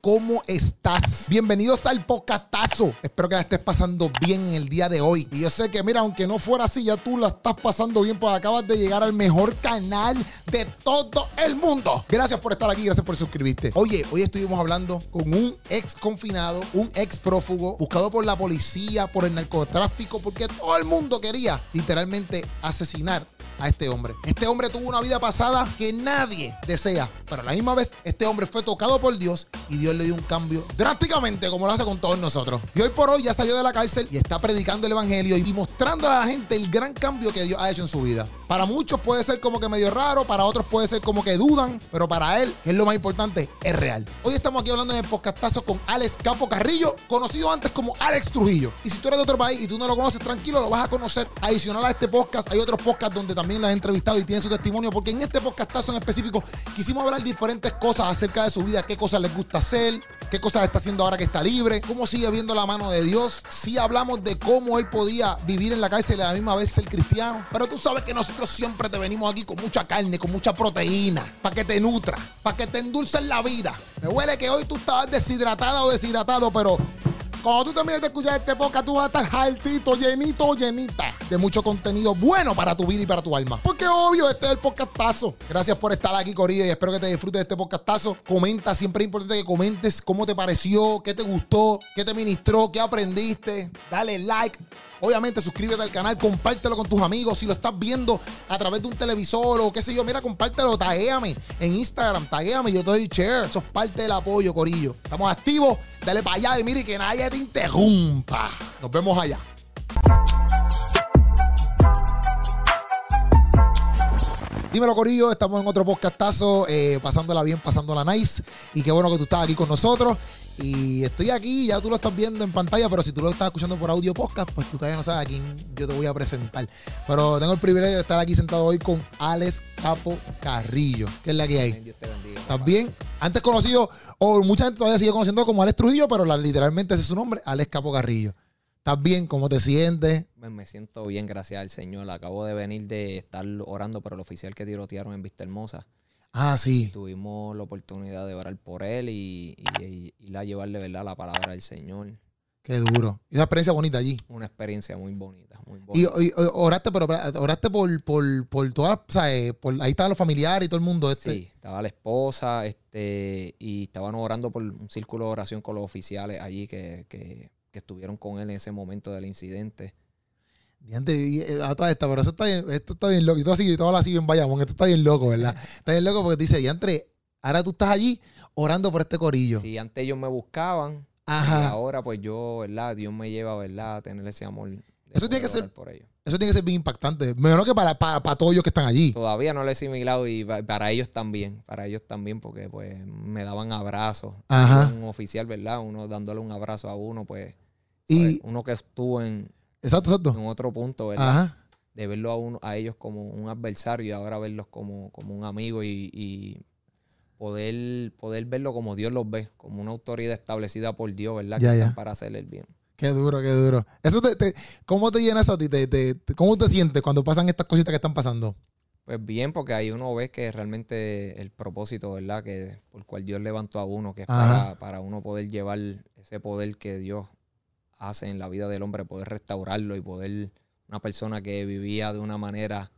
cómo estás. Bienvenidos al podcastazo. Espero que la estés pasando bien en el día de hoy. Y yo sé que, mira, aunque no fuera así, ya tú la estás pasando bien, pues acabas de llegar al mejor canal de todo el mundo. Gracias por estar aquí, gracias por suscribirte. Oye, hoy estuvimos hablando con un ex confinado, un ex prófugo, buscado por la policía, por el narcotráfico, porque todo el mundo quería literalmente asesinar a este hombre. Este hombre tuvo una vida pasada que nadie desea, pero a la misma vez este hombre fue tocado por Dios y Dios le dio un cambio drásticamente como lo hace con todos nosotros. Y hoy por hoy ya salió de la cárcel y está predicando el evangelio y mostrando a la gente el gran cambio que Dios ha hecho en su vida. Para muchos puede ser como que medio raro, para otros puede ser como que dudan, pero para él, que es lo más importante, es real. Hoy estamos aquí hablando en el podcastazo con Alex Capo Carrillo, conocido antes como Alex Trujillo. Y si tú eres de otro país y tú no lo conoces, tranquilo, lo vas a conocer. Adicional a este podcast, hay otros podcasts donde también lo has entrevistado y tiene su testimonio, porque en este podcastazo en específico quisimos hablar diferentes cosas acerca de su vida, qué cosas les gusta hacer, qué cosas está haciendo ahora que está libre, cómo sigue viendo la mano de Dios. Si hablamos de cómo él podía vivir en la cárcel y a la misma vez ser cristiano. Pero tú sabes que nosotros siempre te venimos aquí con mucha carne, con mucha proteína, para que te nutra, para que te endulcen la vida. Me huele que hoy tú estabas deshidratada o deshidratado, pero cuando tú termines de escuchar este podcast, tú vas a estar altito, llenito, llenita de mucho contenido bueno para tu vida y para tu alma. Porque obvio, este es el podcastazo. Gracias por estar aquí, Corilla, y espero que te disfrutes de este podcastazo. Comenta, siempre es importante que comentes cómo te pareció, qué te gustó, qué te ministró, qué aprendiste. Dale like. Obviamente, suscríbete al canal, compártelo con tus amigos. Si lo estás viendo a través de un televisor o qué sé yo, mira, compártelo, taguéame en Instagram, taguéame, yo te doy share. Eso es parte del apoyo, Corillo. Estamos activos, dale para allá y mire que nadie te interrumpa. Nos vemos allá. Dímelo, Corillo. Estamos en otro podcastazo, eh, pasándola bien, pasándola nice. Y qué bueno que tú estás aquí con nosotros. Y estoy aquí, ya tú lo estás viendo en pantalla, pero si tú lo estás escuchando por audio podcast, pues tú todavía no sabes a quién yo te voy a presentar. Pero tengo el privilegio de estar aquí sentado hoy con Alex Capo Carrillo, que es la que hay. Dios te bendiga. ¿Estás bien? Antes conocido, o mucha gente todavía sigue conociendo como Alex Trujillo, pero la- literalmente ese es su nombre, Alex Capo Carrillo. ¿Estás bien? ¿Cómo te sientes? Me, me siento bien, gracias al Señor. Acabo de venir de estar orando por el oficial que tirotearon en Vista Hermosa. Ah, sí. Tuvimos la oportunidad de orar por él y, y, y ir a llevarle ¿verdad? la palabra del Señor. Qué duro. Y una experiencia bonita allí. Una experiencia muy bonita, muy Y, bonita. y- y oraste, pero oraste por, por, por todas, o sea, eh, por, ahí estaban los familiares y todo el mundo. Este. Sí, estaba la esposa este, y estaban orando por un círculo de oración con los oficiales allí que, que, que estuvieron con él en ese momento del incidente. Y, eh, a toda esta, pero eso está bien, esto está bien loco. Y todo así, y todo así en Bayamón, esto está bien loco, ¿verdad? Está bien loco porque te dice, diantre, ahora tú estás allí orando por este corillo. Si antes ellos me buscaban, y Ajá. ahora pues yo, ¿verdad? Dios me lleva, ¿verdad? A tener ese amor. Eso tiene que ser- por ellos. Eso tiene que ser bien impactante. Menos que para, para, para todos ellos que están allí. Todavía no lo he asimilado y pa- para ellos también, para ellos también, porque pues me daban abrazos. Ajá. Un oficial, ¿verdad? Uno dándole un abrazo a uno, pues. Y- ¿sabes? uno que estuvo en, Exacto, exacto. en otro punto, ¿verdad? Ajá. De verlo a uno, a ellos como un adversario y ahora verlos como, como un amigo y, y poder, poder verlo como Dios los ve, como una autoridad establecida por Dios, ¿verdad? Ya, que ya. están para hacerle el bien. Qué duro, qué duro. Eso te, te- ¿Cómo te llena eso a ti? Te, te- ¿Cómo te sientes cuando pasan estas cositas que están pasando? Pues bien, porque ahí uno ve que realmente el propósito, ¿verdad? Que por cual Dios levantó a uno, que es para, para uno poder llevar ese poder que Dios hace en la vida del hombre, poder restaurarlo y poder, una persona que vivía de una manera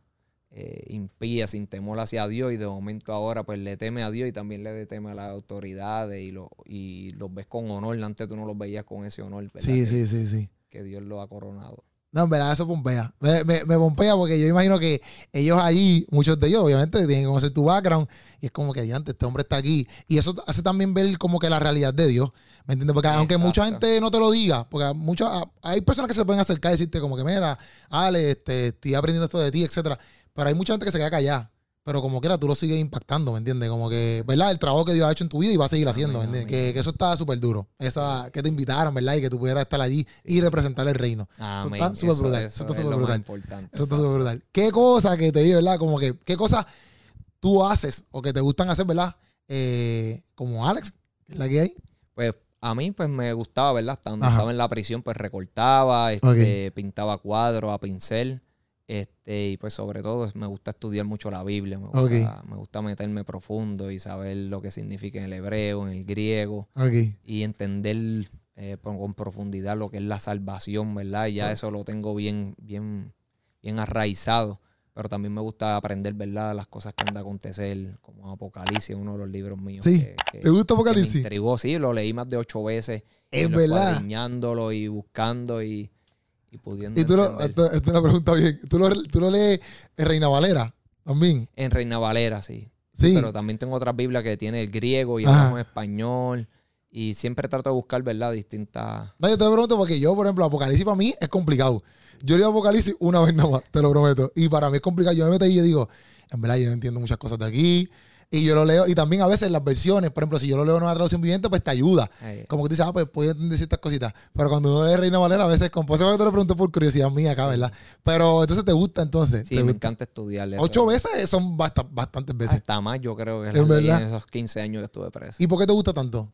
eh, impía, sin temor hacia Dios, y de momento ahora pues le teme a Dios y también le teme a las autoridades y, lo, y los ves con honor, antes tú no los veías con ese honor, ¿verdad? Sí, sí, sí, sí. que Dios lo ha coronado. No, en verdad, eso pompea. Me, me, me pompea porque yo imagino que ellos allí, muchos de ellos, obviamente, tienen que conocer tu background. Y es como que, diante, este hombre está aquí. Y eso hace también ver como que la realidad de Dios. ¿Me entiendes? Porque aunque mucha gente no te lo diga, porque muchas, hay personas que se pueden acercar y decirte como que, mira, Ale, este, estoy aprendiendo esto de ti, etcétera. Pero hay mucha gente que se queda callada. Pero como quiera, tú lo sigues impactando, ¿me entiendes? Como que, ¿verdad? El trabajo que Dios ha hecho en tu vida y va a seguir haciendo, ¿me entiendes? Que, que eso está súper duro. Esa, que te invitaron, ¿verdad? Y que tú pudieras estar allí y representar el reino. Amén. está súper brutal, eso Eso, está es súper brutal. importante. Eso está súper brutal. ¿Qué cosa que te digo, verdad? Como que, ¿qué cosas tú haces o que te gustan hacer, verdad? Eh, como Alex, la que hay. Pues a mí pues me gustaba, ¿verdad? Ajá. estaba en la prisión pues recortaba, este, pintaba cuadros a pincel. Este, y pues sobre todo me gusta estudiar mucho la Biblia, me gusta, me gusta meterme profundo y saber lo que significa en el hebreo, en el griego, y entender eh, con profundidad lo que es la salvación, ¿verdad? Y ya eso lo tengo bien, bien, bien arraizado. Pero también me gusta aprender, ¿verdad? Las cosas que han de acontecer, como Apocalipsis, uno de los libros míos. Sí, ¿te gusta Apocalipsis? me intrigó, sí, lo leí más de ocho veces. Es y verdad. y buscando y y pudiendo. Y tú lo, esto, es una pregunta bien. ¿Tú lo, ¿Tú lo lees en Reina Valera también? En Reina Valera, sí. Sí. Pero también tengo otra Biblia que tiene el griego y el español. Y siempre trato de buscar, ¿verdad? Distintas. No, yo te pregunto porque yo, por ejemplo, Apocalipsis para mí es complicado. Yo leo Apocalipsis una vez nada más, te lo prometo. Y para mí es complicado. Yo me meto y yo digo, en verdad, yo no entiendo muchas cosas de aquí. Y yo lo leo, y también a veces las versiones, por ejemplo, si yo lo leo en una traducción viviente, pues te ayuda. Como que tú dices, ah, pues puedo entender ciertas cositas. Pero cuando uno es Reina Valera, a veces, como pues, te lo pregunto por curiosidad mía acá, ¿verdad? Pero entonces te gusta entonces. Sí, me encanta estudiarle. Ocho veces son bastantes veces. Hasta más, yo creo que es en esos 15 años que estuve preso. ¿Y por qué te gusta tanto?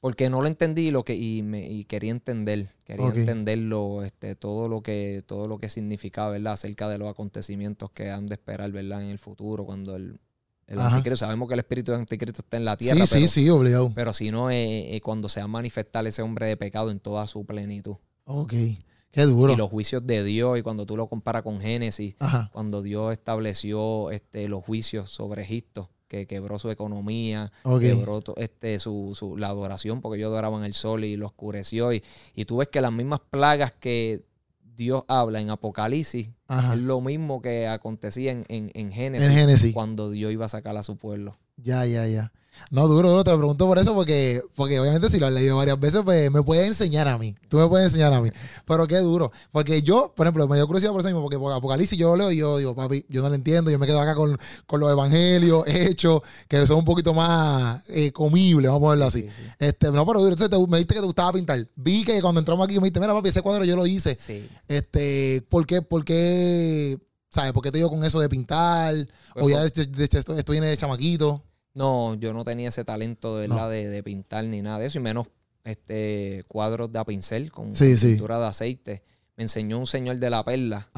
porque no lo entendí lo que y, me, y quería entender quería entenderlo este todo lo que todo lo que significaba verdad acerca de los acontecimientos que han de esperar verdad en el futuro cuando el, el anticristo, sabemos que el espíritu del anticristo está en la tierra. Sí, sí, sí, obligado. Pero si no, eh, eh, cuando se va a manifestar ese hombre de pecado en toda su plenitud. Ok, qué duro. Y los juicios de Dios, y cuando tú lo comparas con Génesis, cuando Dios estableció este, los juicios sobre Egipto, que quebró su economía, quebró este, su, su, la adoración, porque ellos adoraban el sol y lo oscureció. Y, y tú ves que las mismas plagas que Dios habla en Apocalipsis es lo mismo que acontecía en, en, Génesis, cuando Dios iba a sacar a su pueblo. Ya, ya, ya. No, duro, duro, te lo pregunto por eso, porque, porque obviamente si lo has leído varias veces, pues me puedes enseñar a mí. Tú me puedes enseñar a mí. Pero qué duro. Porque yo, por ejemplo, me dio curiosidad por eso mismo, porque Apocalipsis yo lo leo y yo digo, papi, yo no lo entiendo, yo me quedo acá con, los evangelios hechos, que son un poquito más eh, comibles, vamos a verlo así. Este, no, pero duro, me dijiste que te gustaba pintar. Vi que cuando entramos aquí me dijiste, mira, papi, ese cuadro yo lo hice. Sí. Este, ¿por qué, por qué, sabes, por qué te digo con eso de pintar? o pues ya estoy, en el chamaquito. No, yo no tenía ese talento de verdad de, pintar ni nada de eso, y menos este cuadros de a pincel con pintura de aceite. Me enseñó un señor de la perla,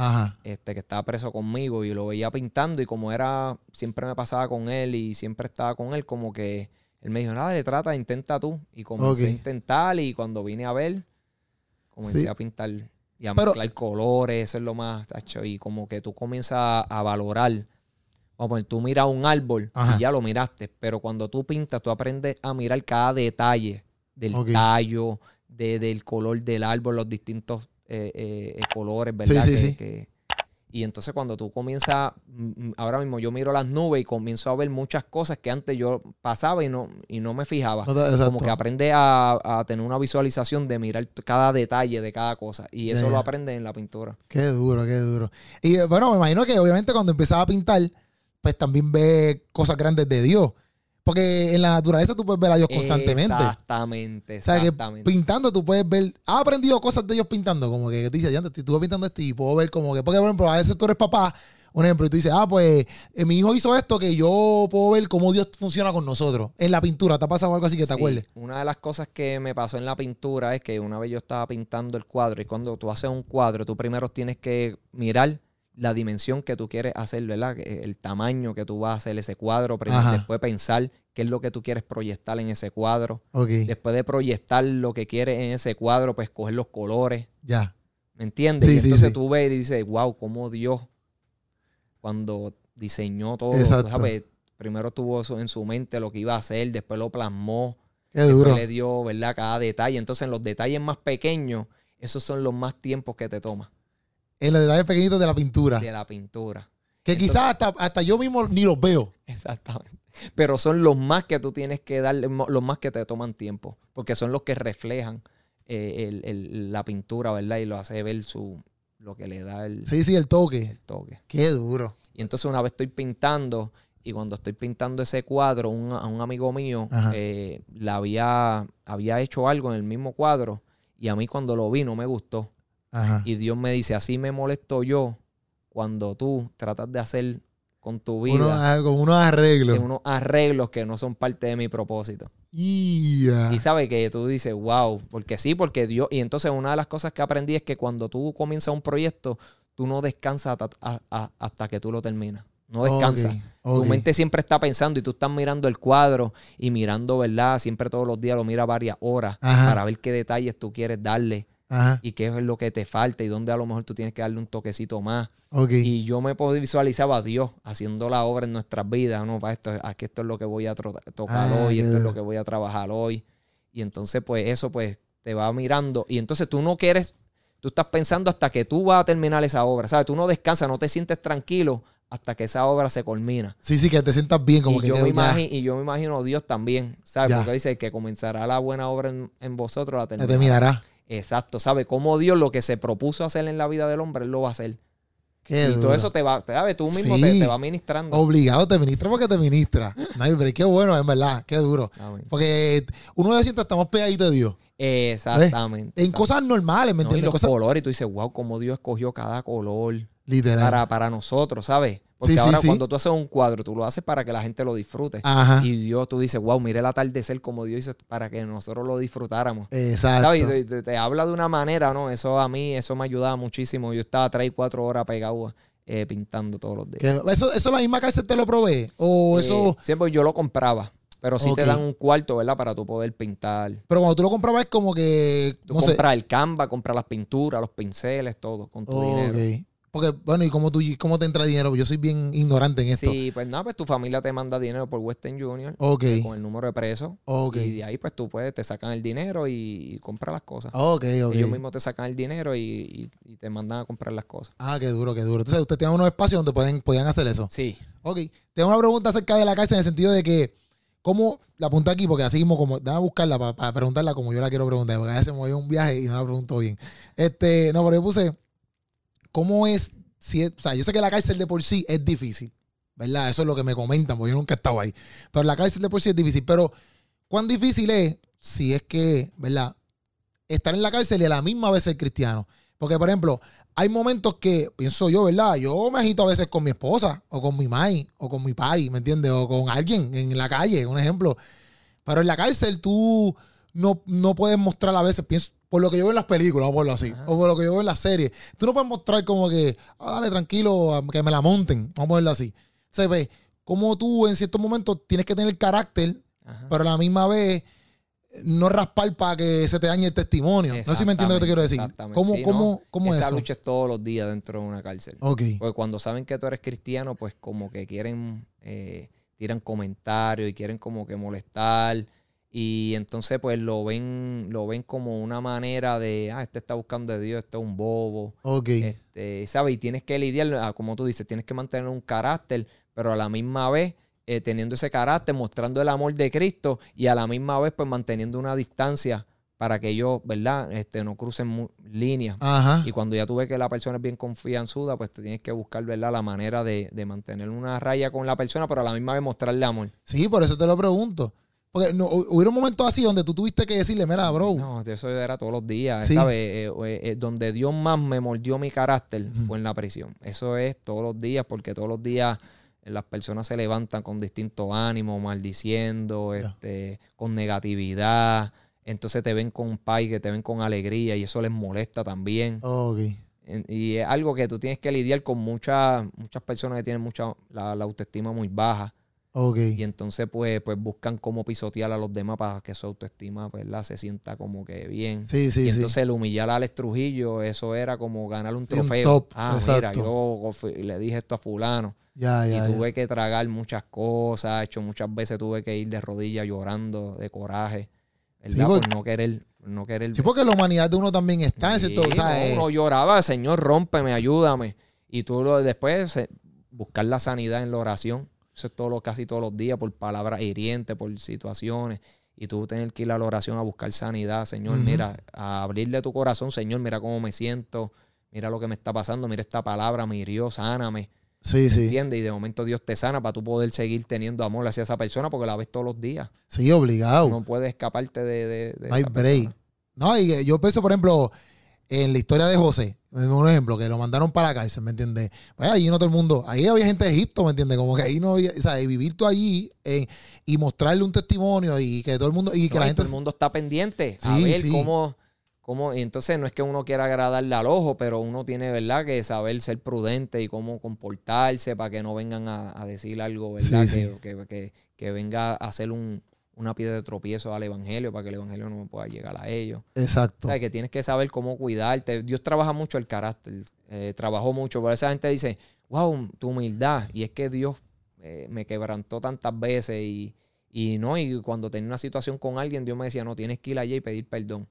este, que estaba preso conmigo, y lo veía pintando, y como era, siempre me pasaba con él y siempre estaba con él, como que él me dijo, nada, le trata, intenta tú. Y comencé a intentar, y cuando vine a ver, comencé a pintar y a mezclar colores, eso es lo más, tacho, y como que tú comienzas a valorar Vamos, tú miras un árbol y ya lo miraste, pero cuando tú pintas, tú aprendes a mirar cada detalle del tallo, del color del árbol, los distintos eh, eh, colores, ¿verdad? Sí, sí, sí. y entonces cuando tú comienzas, mm, mm, ahora mismo yo miro las nubes y comienzo a ver muchas cosas que antes yo pasaba y no, y no me fijaba. Como que aprende a, tener una visualización de mirar cada detalle de cada cosa. Y eso lo aprende en la pintura. Qué duro, qué duro. Y bueno, me imagino que obviamente cuando empezaba a pintar pues también ve cosas grandes de Dios. Porque en la naturaleza tú puedes ver a Dios constantemente. Exactamente, exactamente. pintando tú puedes ver. ¿Has aprendido cosas de Dios pintando? Como que te dice, ya estuve pintando esto y puedo ver como que. Porque, por ejemplo, a veces tú eres papá, un ejemplo, y tú dices, ah, pues eh, mi hijo hizo esto que yo puedo ver cómo Dios funciona con nosotros. En la pintura, ¿te ha pasado algo así que te acuerdes? Una de las cosas que me pasó en la pintura es que una vez yo estaba pintando el cuadro y cuando tú haces un cuadro, tú primero tienes que mirar la dimensión que tú quieres hacer, ¿verdad? El tamaño que tú vas a hacer ese cuadro, después pensar qué es lo que tú quieres proyectar en ese cuadro. Después de proyectar lo que quieres en ese cuadro, pues coger los colores. Ya. ¿Me entiendes? y entonces tú ves y dices, wow, cómo Dios, cuando diseñó todo, ¿sabes? primero tuvo eso en su mente lo que iba a hacer, después lo plasmó. Qué duro. le dio, ¿verdad? Cada detalle. Entonces, en los detalles más pequeños, esos son los más tiempos que te toma en los detalles pequeñitos de la pintura. De la pintura. Que quizás hasta, hasta yo mismo ni los veo. Exactamente. Pero son los más que tú tienes que darle, los más que te toman tiempo. Porque son los que reflejan eh, la pintura, ¿verdad? Y lo hace ver su, lo que le da el... Sí, sí, el toque. El toque. Qué duro. Y entonces una vez estoy pintando y cuando estoy pintando ese cuadro, un, a un amigo mío eh, le había, había hecho algo en el mismo cuadro y a mí cuando lo vi no me gustó. Y Dios me dice, así me molesto yo cuando tú tratas de hacer con tu vida con unos arreglos. unos arreglos que no son parte de mi propósito. Ya. Y sabe que tú dices, wow, porque sí, porque Dios. Y entonces una de las cosas que aprendí es que cuando tú comienzas un proyecto, tú no descansas hasta, hasta que tú lo terminas. No descansas. Tu mente siempre está pensando y tú estás mirando el cuadro y mirando, ¿verdad? Siempre todos los días lo mira varias horas Ajá. para ver qué detalles tú quieres darle Ajá. y qué es lo que te falta y dónde a lo mejor tú tienes que darle un toquecito más. Y yo me visualizaba a Dios haciendo la obra en nuestras vidas, ¿no? Para esto, aquí esto es lo que voy a tocar Ah, hoy, esto es lo que voy a trabajar hoy. Y entonces, pues, eso, pues, te va mirando. Y entonces tú no quieres, tú estás pensando hasta que tú vas a terminar esa obra, ¿sabes? Tú no descansas, no te sientes tranquilo hasta que esa obra se culmina. Sí, sí, que te sientas bien, como y, que yo me imagino, y yo me imagino Dios también, ¿sabes? Ya. Porque dice que comenzará la buena obra en, en vosotros, la terminará. te mirará. Exacto, ¿sabe? Cómo Dios lo que se propuso hacer en la vida del hombre, Él lo va a hacer. Qué y todo eso te va, te, ¿sabes? Tú mismo Sí. te, te va ministrando. Obligado te ministra porque te ministra. No hay break. Qué bueno, en verdad. Qué duro. Amén. Porque uno se siente estamos pegaditos de Dios. Exactamente. En cosas normales, ¿me No, y entiendes? los cosas colores, y tú dices, wow, cómo Dios escogió cada color literal. para, para nosotros, ¿sabes? Porque Sí, ahora sí. cuando tú haces un cuadro, tú lo haces para que la gente lo disfrute. Ajá. Y Dios, tú dices, wow, mire el atardecer como Dios hizo para que nosotros lo disfrutáramos. Exacto. ¿Sabes? Y te, habla de una manera, ¿no? Eso a mí, eso me ayudaba muchísimo. Yo estaba tres y cuatro horas pegado eh, pintando todos los días. ¿Eso, ¿Eso la misma cárcel te lo provee? ¿O Eh, eso.? siempre yo lo compraba, pero sí te dan un cuarto, ¿verdad? Para tú poder pintar. Pero cuando tú lo comprabas es como que. Tú no sé. compras el canvas, compras las pinturas, los pinceles, todo con tu dinero. Porque, bueno, ¿y cómo, tú, cómo te entra dinero? Yo soy bien ignorante en esto. Sí, pues nada, pues tu familia te manda dinero por Western Junior Ok. con el número de presos. Ok. Y de ahí pues tú puedes, te sacan el dinero y, y compras las cosas. Ok, ok. Ellos mismos te sacan el dinero y, y- y te mandan a comprar las cosas. Ah, qué duro, qué duro. Entonces, usted tiene unos espacios donde pueden, podían hacer eso. Sí. Ok. Tengo una pregunta acerca de la cárcel en el sentido de que, ¿cómo la apunté aquí? Porque así mismo, como, déjame buscarla para, para preguntarla como yo la quiero preguntar, porque a veces me voy a un viaje y no la pregunto bien. Este, no, pero yo puse, ¿cómo es? Si es- o sea, yo sé que la cárcel de por sí es difícil, ¿verdad? Eso es lo que me comentan, porque yo nunca he estado ahí. Pero la cárcel de por sí es difícil. Pero, ¿cuán difícil es si es que, ¿verdad? Estar en la cárcel y a la misma vez ser cristiano. Porque, por ejemplo, hay momentos que, pienso yo, ¿verdad? Yo me agito a veces con mi esposa, o con mi mai, o con mi pai, ¿me entiendes? O con alguien en la calle, un ejemplo. Pero en la cárcel tú no, no puedes mostrar a veces, pienso, por lo que yo veo en las películas, vamos a ponerlo así, Ajá. o por lo que yo veo en las series, tú no puedes mostrar como que, ah, dale, tranquilo, que me la monten, vamos a ponerlo así. Se ve como tú en ciertos momentos tienes que tener carácter, Ajá. pero a la misma vez no raspar para que se te dañe el testimonio. No sé si me entiendes lo que te quiero decir. Exactamente, ¿Cómo, sí, cómo, no. cómo es Esa eso? lucha es todos los días dentro de una cárcel. Porque cuando saben que tú eres cristiano, pues como que quieren, eh, tiran comentarios y quieren como que molestar. Y entonces pues lo ven, lo ven como una manera de, ah, este está buscando de Dios, este es un bobo. Ok. Este, ¿sabes? Y tienes que lidiar, ah, como tú dices, tienes que mantener un carácter, pero a la misma vez eh, teniendo ese carácter, mostrando el amor de Cristo y a la misma vez pues manteniendo una distancia para que ellos, ¿verdad? Este, no crucen líneas. Ajá. Y cuando ya tú ves que la persona es bien confianzuda, pues te tienes que buscar, ¿verdad? La manera de, de mantener una raya con la persona, pero a la misma vez mostrarle amor. Sí, por eso te lo pregunto. Porque no, hu- hubieron momentos así donde tú tuviste que decirle, mira, bro. No, eso era todos los días, Sí. ¿sabes? Eh, eh, eh, donde Dios más me mordió mi carácter fue en la prisión. Eso es todos los días, porque todos los días las personas se levantan con distintos ánimos, maldiciendo, este, con negatividad. Entonces te ven con paz, que te ven con alegría y eso les molesta también. Ok. En- Y es algo que tú tienes que lidiar con muchas muchas personas que tienen mucha la, la autoestima muy baja Ok. y entonces pues pues buscan cómo pisotear a los demás para que su autoestima pues la se sienta como que bien. Sí, sí, y sí. entonces el humillar a Alex Trujillo, eso era como ganar un Sí, un trofeo. top, ah, mira, yo le dije esto a fulano Ya, y ya. ya. tuve que tragar muchas cosas, hecho muchas veces tuve que ir de rodillas llorando de coraje, ¿verdad? Porque- por no querer no querer Sí, porque la humanidad de uno también está. Sí, o sea, no, eh, uno lloraba, Señor, rómpeme, ayúdame. Y tú lo, después eh, buscar la sanidad en la oración. Eso es todo casi todos los días, por palabras hirientes, por situaciones. Y tú tener que ir a la oración a buscar sanidad, Señor. Mira, a abrirle tu corazón, Señor, mira cómo me siento. Mira lo que me está pasando, mira esta palabra, me hirió, sáname. sí, sí. ¿Entiendes? Y de momento Dios te sana para tú poder seguir teniendo amor hacia esa persona porque la ves todos los días. Sí, obligado. No puedes escaparte de, de, de No hay esa break. persona. No, y yo pienso, por ejemplo, en la historia de José, Un ejemplo, que lo mandaron para la cárcel, ¿me entiendes? Pues ahí no todo el mundo, ahí había gente de Egipto, ¿me entiendes? Como que ahí no había, o sea, y vivir tú allí eh, y mostrarle un testimonio y que todo el mundo, y que No, la y gente... todo el mundo está pendiente a ver sí. cómo, cómo. Y entonces no es que uno quiera agradarle al ojo, pero uno tiene, ¿verdad?, que saber ser prudente y cómo comportarse para que no vengan a, a decir algo, ¿verdad? Sí, que, que- que- que venga a hacer un, una piedra de tropiezo al evangelio para que el evangelio no pueda llegar a ellos. Exacto. O sea, que tienes que saber cómo cuidarte. Dios trabaja mucho el carácter, eh, trabajó mucho. Por esa gente dice, wow, tu humildad. Y es que Dios eh, me quebrantó tantas veces y, y no, y cuando tenía una situación con alguien, Dios me decía, no, tienes que ir allá y pedir perdón.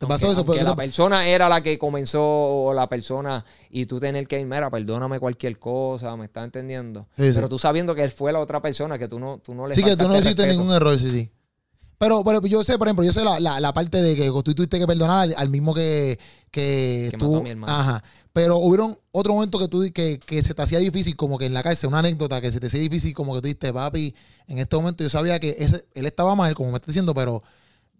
Aunque la persona era la que comenzó, o la persona, y tú tener que ir, mira, perdóname cualquier cosa, ¿me estás entendiendo? Sí, sí. Pero tú sabiendo que él fue la otra persona, que tú no, tú no le Sí, que tú no hiciste ningún error, sí, sí. Pero, pero yo sé, por ejemplo, yo sé la, la, la parte de que tú tuviste que perdonar al, al mismo que, que, Que tú. mató a mi hermano. Ajá. Pero hubieron otro momento que tú que, que se te hacía difícil, como que en la cárcel, una anécdota que se te hacía difícil, como que tú dijiste, papi, en este momento yo sabía que ese, él estaba mal, como me está diciendo, pero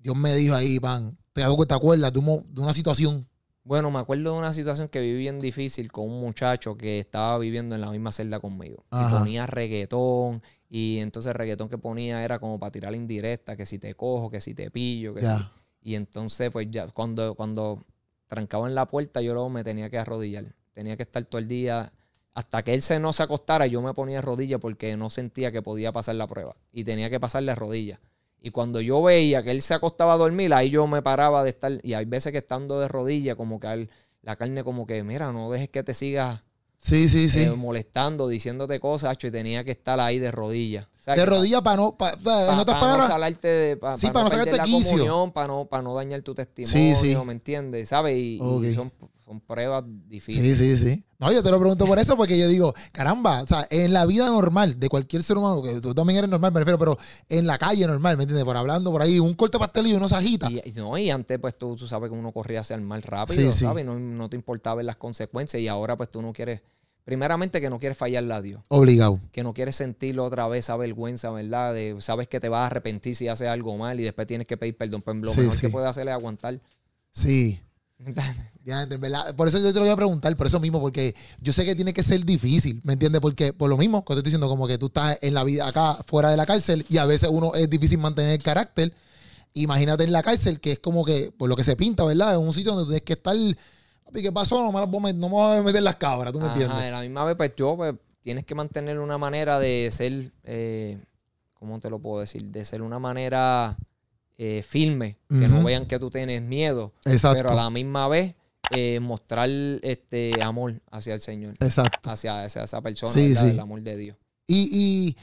Dios me dijo ahí, pan, te, hago- te acuerdas de, un de una situación. Bueno, me acuerdo de una situación que viví bien difícil con un muchacho que estaba viviendo en la misma celda conmigo. Y Ajá. ponía reggaetón. Y entonces el reggaetón que ponía era como para tirar indirecta, que si te cojo, que si te pillo, que Ya. si. Y entonces, pues ya, cuando, cuando trancaba en la puerta, yo luego me tenía que arrodillar. Tenía que estar todo el día. Hasta que él se no se acostara, yo me ponía de rodillas porque no sentía que podía pasar la prueba. Y tenía que pasarle a rodillas. Y cuando yo veía que él se acostaba a dormir, ahí yo me paraba de estar. Y hay veces que estando de rodillas, como que al- la carne, como que, mira, no dejes que te sigas Sí, sí, sí. eh, molestando, diciéndote cosas, acho, y tenía que estar ahí de rodillas. O sea, de rodillas para no. pa- pa- en otras pa palabras. no salarte de, pa- Sí, pa para no perder sacarte la quicio. comunión, para no, para no dañar tu testimonio, Sí, sí. ¿me entiendes? ¿Sabes? Y, son, pruebas difíciles. Sí, sí, sí. No, yo te lo pregunto por eso, porque yo digo, caramba, o sea, en la vida normal de cualquier ser humano, que tú también eres normal, me refiero, pero en la calle normal, ¿me entiendes? Por hablando por ahí, un corte pastel y uno se agita. Y, no, y antes, pues tú, tú sabes que uno corría hacia el mal rápido, Sí, sí. ¿sabes? No, no te importaba ver las consecuencias y ahora, pues tú no quieres, primeramente que no quieres fallarle a Dios. Obligado. que no quieres sentirlo otra vez esa vergüenza, ¿verdad? De, sabes que te vas a arrepentir si haces algo mal y después tienes que pedir perdón. Pues lo Sí, mejor sí. que puedes hacer es aguantar. Sí. Ya, en verdad, por eso yo te lo voy a preguntar, por eso mismo, porque yo sé que tiene que ser difícil, ¿me entiendes? Porque por lo mismo, que te estoy diciendo, como que tú estás en la vida acá, fuera de la cárcel, y a veces uno es difícil mantener el carácter. Imagínate en la cárcel, que es como que, por lo que se pinta, ¿verdad? Es un sitio donde tú tienes que estar. ¿qué pasó? No me, no me voy a meter las cabras, ¿tú me Ajá, entiendes? a la misma vez, pues yo, pues tienes que mantener una manera de ser, eh, ¿cómo te lo puedo decir? De ser una manera eh, firme, que no vean que tú tienes miedo, Exacto. pero a la misma vez eh, mostrar este amor hacia el Señor, Exacto. hacia, hacia esa persona, Sí, el amor de Dios. Y, y,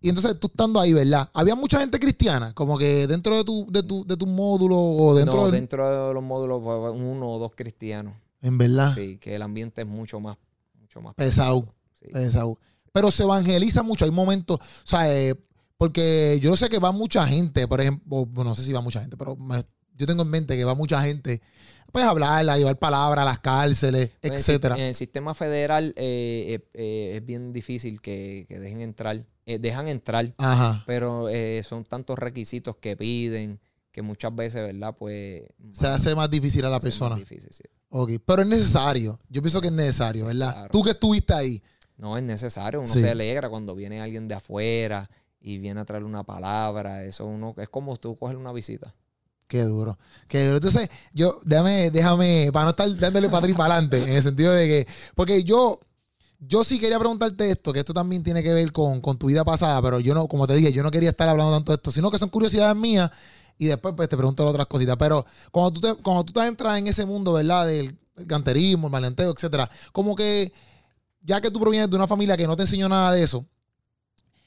y entonces tú estando ahí, ¿verdad? Había mucha gente cristiana, como que dentro de tu, de tu, de tu módulo o dentro no, del- dentro de los módulos, pues, uno o dos cristianos. En verdad. Sí, que el ambiente es mucho más, mucho más Pesado. sí. Pesado. Pero se evangeliza mucho. Hay momentos, o sea, eh, porque yo sé que va mucha gente, por ejemplo, bueno, no sé si va mucha gente, pero me- yo tengo en mente que va mucha gente, pues a hablar, a llevar palabras a las cárceles, el, etcétera. en el sistema federal eh, eh, eh, es bien difícil que, que dejen entrar. Dejan entrar, Ajá. pero son tantos requisitos que piden que muchas veces, ¿verdad? Pues... Se hace más difícil a la persona. difícil, sí. Ok. Pero es necesario. Yo pienso que es necesario, ¿verdad? claro. Tú que estuviste ahí. No es necesario, uno Sí. se alegra cuando viene alguien de afuera y viene a traer una palabra, eso uno es como tú coger una visita. Qué duro. Qué duro. Entonces, yo, déjame, déjame, para no estar dándole para atrás para adelante, en el sentido de que, porque yo, yo sí quería preguntarte esto, que esto también tiene que ver con, con tu vida pasada, pero yo no, como te dije, yo no quería estar hablando tanto de esto, sino que son curiosidades mías y después pues te pregunto otras cositas. Pero cuando tú te, cuando tú te entras en ese mundo, ¿verdad? Del canterismo, el malenteo, etcétera, como que, ya que tú provienes de una familia que no te enseñó nada de eso,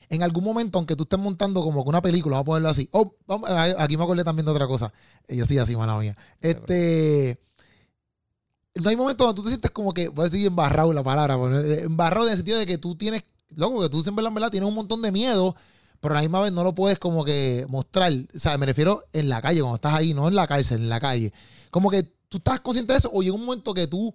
en algún momento, aunque tú estés montando como que una película, vamos a ponerlo así. Oh, vamos, aquí me acordé también de otra cosa. Yo sí, así, mala mía. Este. No hay momentos donde tú te sientes como que, voy a decir embarrado la palabra, eh, embarrado en el sentido de que tú tienes, loco, que tú verdad, en verdad tienes un montón de miedo, pero a la misma vez no lo puedes como que mostrar. O sea, me refiero en la calle, cuando estás ahí, no en la cárcel, en la calle. Como que tú estás consciente de eso, o llega un momento que tú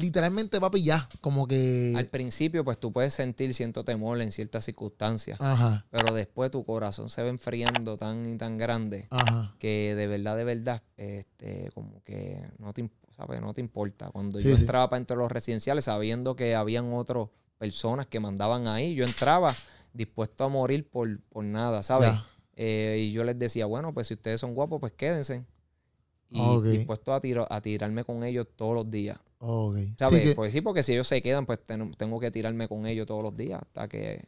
literalmente, papi, ya, como que. Al principio, pues tú puedes sentir cierto temor en ciertas circunstancias, Ajá, pero después tu corazón se va enfriando tan y tan grande ajá. que de verdad, de verdad, este, como que no te, ¿sabes? No te importa. Cuando Sí, yo sí. entraba para entre los residenciales, sabiendo que habían otras personas que mandaban ahí, yo entraba dispuesto a morir por, por nada, ¿sabes? Eh, y yo les decía, bueno, pues si ustedes son guapos, pues quédense. Y Ok. dispuesto a, tiro- a tirarme con ellos todos los días. Ok. Sí, ¿Sabes? que- Pues sí, porque si ellos se quedan, pues ten- tengo que tirarme con ellos todos los días hasta que...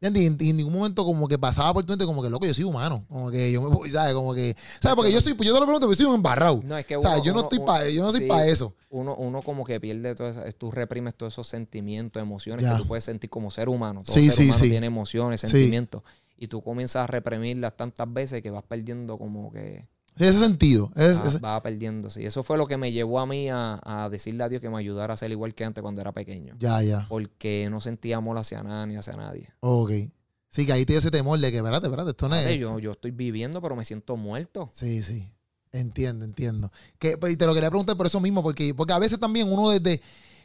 Ya en, en- ningún momento como que pasaba por tu mente como que loco, yo soy humano. Como que yo me voy, ¿sabes? Como que, ¿sabes? Porque yo soy, pues yo te lo pregunto, yo soy un embarrado. No, es que uno- yo no uno- estoy uno- para, yo no soy sí. para eso. uno, uno como que pierde todo eso, tú reprimes todos esos sentimientos, emociones Ya. que tú puedes sentir como ser humano. Todo Sí, ser sí, humano sí. tiene emociones, sentimientos. Y tú comienzas a reprimirlas tantas veces que vas perdiendo como que ese sentido. Es, es- vas perdiéndose. Y eso fue lo que me llevó a mí a, a decirle a Dios que me ayudara a ser igual que antes cuando era pequeño. ya, ya. Porque no sentía amor hacia nada ni hacia nadie. Ok. Sí, que ahí dio ese temor de que, espérate, espérate, esto no es. Yo, yo estoy viviendo, pero me siento muerto. Sí, sí. Entiendo, entiendo. Que, pues, y te lo quería preguntar por eso mismo, porque, porque a veces también uno desde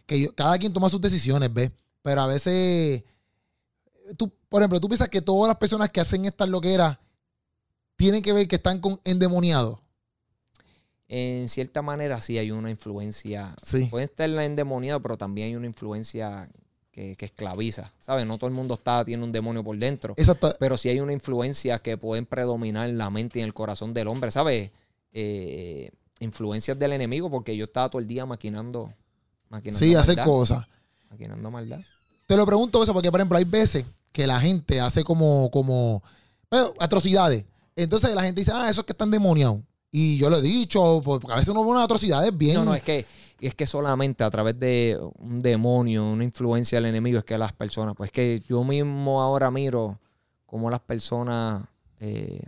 que yo- cada quien toma sus decisiones, ¿ves? Pero a veces, tú, por ejemplo, tú piensas que todas las personas que hacen estas loqueras tienen que ver que están con endemoniados. En cierta manera sí hay una influencia Sí. puede estar endemoniado, pero también hay una influencia que, que esclaviza. ¿Sabes? No todo el mundo está, tiene un demonio por dentro. Exacto. Pero sí hay una influencia que pueden predominar en la mente y en el corazón del hombre, ¿sabes? Eh, influencias del enemigo, porque yo estaba todo el día maquinando. maquinando Sí, hacer cosas. Maquinando maldad. Te lo pregunto eso porque, por ejemplo, hay veces que la gente hace como, como bueno, atrocidades. Entonces la gente dice, ah, esos que están demoniados. Y yo lo he dicho, porque a veces uno ve unas atrocidades bien. No, no, es que, es que solamente a través de un demonio, una influencia del enemigo, es que las personas, pues que yo mismo ahora miro cómo las personas eh,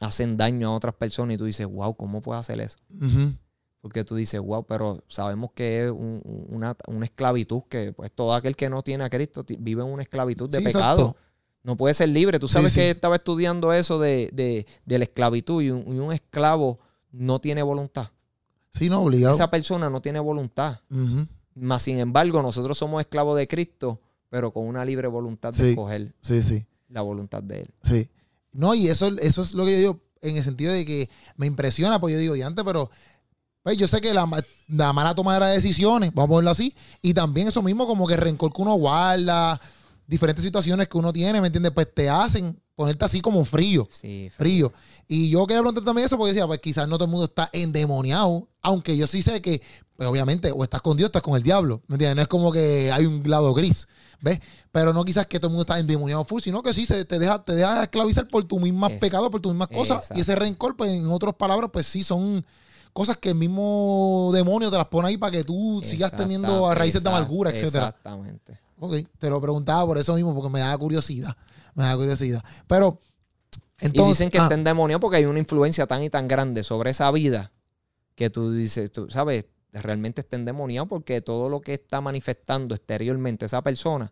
hacen daño a otras personas y tú dices, wow, ¿cómo puedes hacer eso? Ujú. Porque tú dices, wow, pero sabemos que es un- un- una, una esclavitud que pues todo aquel que no tiene a Cristo vive en una esclavitud de Sí, pecado. exacto. No puede ser libre. Tú sabes sí. que estaba estudiando eso de, de- de la esclavitud y un, y un esclavo no tiene voluntad. Sí, no, obligado. Esa persona no tiene voluntad. Más sin embargo, nosotros somos esclavos de Cristo, pero con una libre voluntad de Sí. escoger Sí, sí, la voluntad de Él. sí. No, y eso, eso es lo que yo digo en el sentido de que me impresiona, pues yo digo, diante, pero pues yo sé que la, la mala toma de decisiones, vamos a ponerlo así, y también eso mismo como que rencor que uno guarda, diferentes situaciones que uno tiene, ¿me entiendes? Pues te hacen ponerte así como frío. Sí, frío. Y yo quería preguntar también eso porque decía, pues quizás no todo el mundo está endemoniado, aunque yo sí sé que, pues, obviamente, o estás con Dios, estás con el diablo, ¿me entiendes? No es como que hay un lado gris, ¿ves? Pero no quizás que todo el mundo está endemoniado full, sino que sí se te deja, te deja esclavizar por tus mismas pecados, por tus mismas cosas. exacto. Y ese rencor, pues en otras palabras, pues sí son cosas que el mismo demonio te las pone ahí para que tú sigas teniendo raíces de amargura, etcétera. Exactamente. Ok, te lo preguntaba por eso mismo, porque me da curiosidad. Me da curiosidad. Pero, entonces. y dicen que ah, está endemoniado porque hay una influencia tan y tan grande sobre esa vida que tú dices, tú sabes, realmente está endemoniado porque todo lo que está manifestando exteriormente esa persona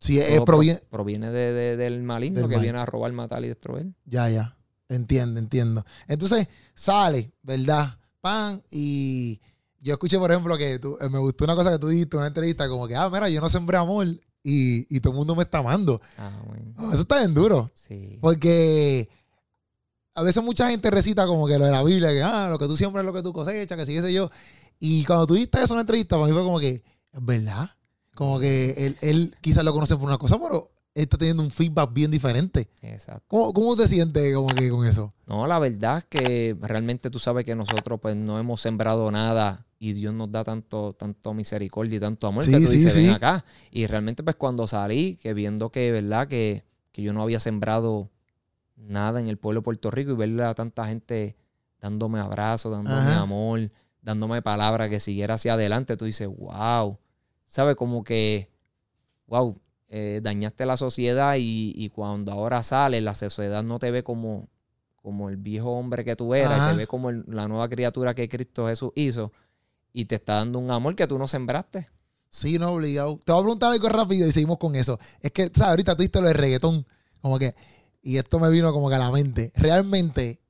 sí, es todo pro- provi- proviene de- de- del maligno Del que mal. viene a robar, matar y destruir. Ya, ya. Entiendo, entiendo. Entonces, sale, ¿verdad? Pan, y yo escuché, por ejemplo, que tú- eh, me gustó una cosa que tú dijiste en una entrevista, como que, ah, mira, yo no sembré amor y, y todo el mundo me está amando. Ah, bueno. Oh, eso está bien duro. Sí. Porque a veces mucha gente recita como que lo de la Biblia, que ah, lo que tú siembras es lo que tú cosechas, que sí, qué sé yo. Y cuando tú diste eso en una entrevista, para mí fue como que, verdad. Como que él, él quizás lo conoce por una cosa, pero está teniendo un feedback bien diferente. Exacto. ¿Cómo, cómo te sientes como que con eso? No, la verdad es que realmente tú sabes que nosotros pues no hemos sembrado nada y Dios nos da tanto, tanto misericordia y tanto amor Sí, que tú sí, dices, sí. ven acá. Y realmente pues cuando salí, que viendo que, ¿verdad? Que, que yo no había sembrado nada en el pueblo de Puerto Rico y ver a tanta gente dándome abrazos, dándome Ajá. amor, dándome palabras que siguiera hacia adelante, tú dices, wow. ¿Sabes? Como que, wow, eh, dañaste la sociedad y, y cuando ahora sales, la sociedad no te ve como, como el viejo hombre que tú eras, Ajá. te ve como el- la nueva criatura que Cristo Jesús hizo y te está dando un amor que tú no sembraste. Sí, no, obligado. Te voy a preguntar algo rápido y seguimos con eso. Es que, ¿sabes? Ahorita tú diste lo de reggaetón. Como que, y esto me vino como que a la mente. Realmente,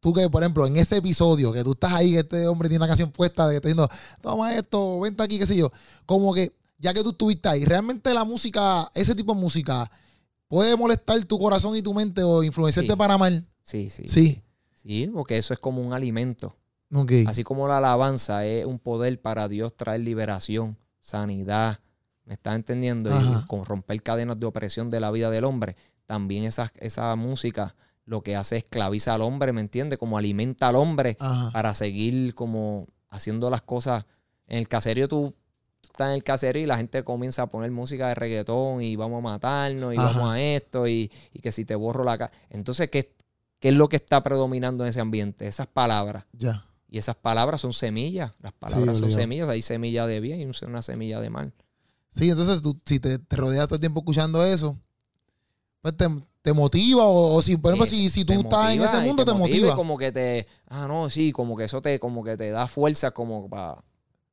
tú que, por ejemplo, en ese episodio, que tú estás ahí, que este hombre tiene una canción puesta de que está diciendo, toma esto, vente aquí, qué sé yo. Como que, ya que tú estuviste ahí, realmente la música, ese tipo de música, puede molestar tu corazón y tu mente o influenciarte Sí. para mal. Sí, sí. Sí. Sí, porque eso es como un alimento. Así como la alabanza es un poder para Dios traer liberación, sanidad, ¿me estás entendiendo? Ajá. Y con romper cadenas de opresión de la vida del hombre. También esa, esa música lo que hace es esclaviza al hombre, ¿me entiendes? Como alimenta al hombre Ajá. para seguir como haciendo las cosas. En el caserío tú, tú estás en el caserío y la gente comienza a poner música de reggaetón y vamos a matarnos y Ajá. vamos a esto y, y que si te borro la cara. Entonces, ¿qué, ¿qué es lo que está predominando en ese ambiente? Esas palabras. Ya. Y esas palabras son semillas. Las palabras son semillas. Hay semilla de bien y una semilla de mal. Sí, entonces tú, si te, te rodeas todo el tiempo escuchando eso, pues te, te motiva. O, o si, por ejemplo, si, si tú te estás en motiva ese mundo, te, y motiva. como que te, ah, no, sí, como que eso te, como que te da fuerza como para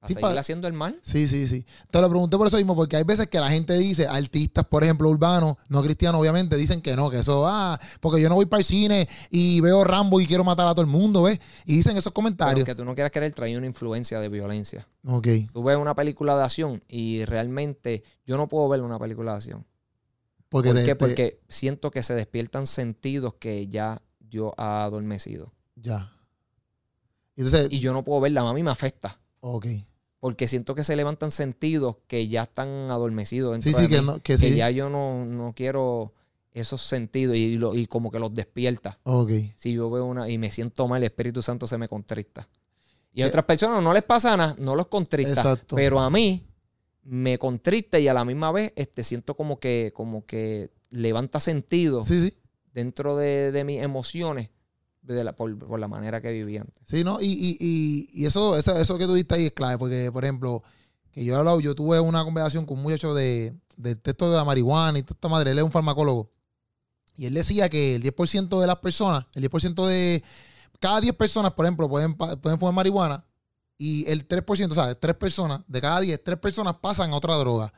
Sí, seguir pa- haciendo el mal. Sí, sí, sí. Te lo pregunté por eso mismo, porque hay veces que la gente dice, artistas, por ejemplo, urbanos, no cristianos, obviamente, dicen que no, que eso, ah, porque yo no voy para el cine y veo Rambo y quiero matar a todo el mundo, ¿ves? Y dicen esos Pero comentarios. que tú no quieras creer, trae una influencia de violencia. Ok. Tú ves una película de acción y realmente yo no puedo ver una película de acción. Porque, ¿Por qué? te- Porque siento que se despiertan sentidos que ya yo ha adormecido. Ya. Entonces, Y yo no puedo verla, a mí me afecta. ok. Porque siento que se levantan sentidos que ya están adormecidos dentro Sí, sí, de que, mí, no, que que sí. ya yo no, no quiero esos sentidos y, lo- y como que los despierta. Ok. Si yo veo una y me siento mal, el Espíritu Santo se me contrista. Y a Eh, otras personas no les pasa nada, no los contrista. Exacto. Pero a mí me contrista y a la misma vez este, siento como que, como que levanta sentido Sí, sí. dentro de, de mis emociones de la- por, por la manera que viví antes. Sí, ¿no? Y, y, y, y eso, eso, eso que tú diste ahí es clave, porque, por ejemplo, que yo he hablado, yo tuve una conversación con un muchacho de, del texto de la marihuana y toda esta madre, él es un farmacólogo. Y él decía que el 10% de las personas, el 10% de cada 10 personas, por ejemplo, pueden, pueden fumar marihuana y el 3%, ¿sabes? 3 personas, de cada 10, 3 personas pasan a otra droga.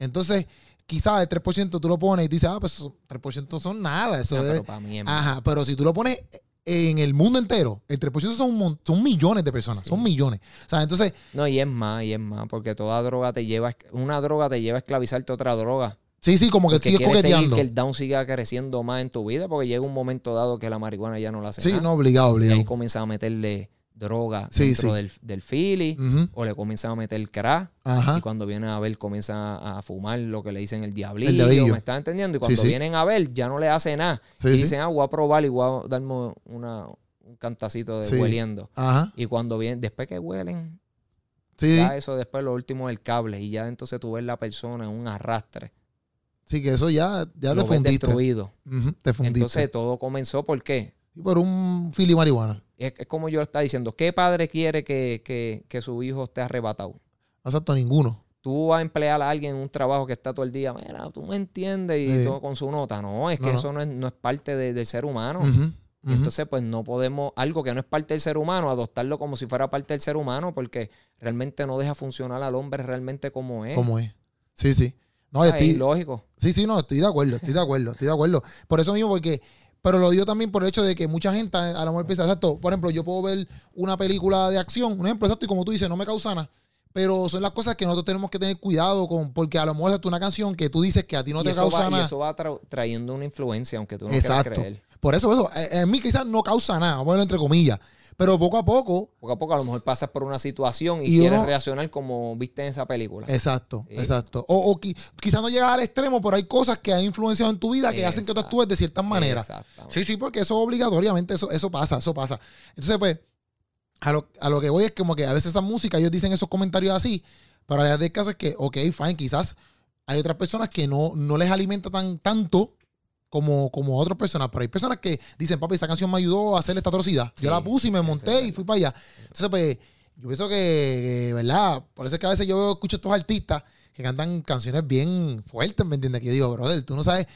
Entonces, quizás el 3% tú lo pones y dices, ah, pues eso- 3% son nada, eso No, es... pero para mí es. Ajá, pero si tú lo pones en el mundo entero, el 3% son, son millones de personas, Sí. son millones. O sea, entonces, No, y es más, y es más, porque toda droga te lleva, una droga te lleva a esclavizarte a otra droga. sí, sí, como que Porque sigues coqueteando. que el down siga creciendo más en tu vida, porque llega un momento dado que la marihuana ya no la hace Sí, nada. no, obligado, y obligado. ahí comienzan a meterle droga Sí, dentro sí. Del, del Ujú, o le comienzan a meter crack, Ajá. y cuando vienen a ver comienzan a, a fumar lo que le dicen el diablillo, El diablillo. ¿me estás entendiendo? Y cuando sí. vienen a ver ya no le hace nada. Y dicen, ah, voy a probar y voy a darme una, un cantacito de hueliendo. Ajá. Y cuando vienen, después que huelen, Sí, ya eso después lo último es el cable, y ya entonces tú ves la persona en un arrastre. sí, que eso ya, ya te lo fundiste. destruido. Te fundiste. Entonces todo comenzó, ¿por qué? Por un fili marihuana. Es, es como yo estaba diciendo, ¿qué padre quiere que, que- que su hijo esté arrebatado? No exacto ninguno. Tú vas a emplear a alguien en un trabajo que está todo el día, mira, tú me entiendes, y Sí. todo con su nota. No, es que no. eso no es, no es parte de- del ser humano. Y entonces, pues no podemos, algo que no es parte del ser humano, adoptarlo como si fuera parte del ser humano, porque realmente no deja funcionar al hombre realmente como es. ¿Cómo es? Sí, sí. No, Ah, estoy, es lógico. Sí, sí, no, estoy de acuerdo, estoy de acuerdo, estoy de acuerdo. Por eso mismo, porque, pero lo digo también por el hecho de que mucha gente a lo mejor piensa, exacto, por ejemplo, yo puedo ver una película de acción, un ejemplo, exacto, y como tú dices, no me causa nada. Pero son las cosas que nosotros tenemos que tener cuidado con, porque a lo mejor es una canción que tú dices que a ti no y, te causa va, y nada. eso va tra- trayendo una influencia, aunque tú no Exacto. quieras creer. Por eso, eso, eh, en mí quizás no causa nada, vamos a ponerlo entre comillas. Pero poco a poco, Poco a poco a lo mejor pasas por una situación y, Y quieres uno- reaccionar como viste en esa película. exacto, Sí. exacto. O, o qui- quizás no llegas al extremo, pero hay cosas que han influenciado en tu vida que hacen que tú actúes de ciertas maneras. Sí, sí, porque eso obligatoriamente, eso, eso pasa, eso pasa. Entonces, pues, a lo, a lo que voy es como que a veces esa música, ellos dicen esos comentarios así, pero la realidad del caso es que, ok, fine, quizás hay otras personas que no, no les alimenta tan, tanto como, como otras personas, pero hay personas que dicen, papi, esta canción me ayudó a hacer esta atrocidad. Yo la puse y me monté y fui para allá. Entonces, pues, yo pienso que, que, ¿verdad? Por eso es que a veces yo escucho a estos artistas que cantan canciones bien fuertes, ¿me entiendes? Que yo digo, brother, tú no sabes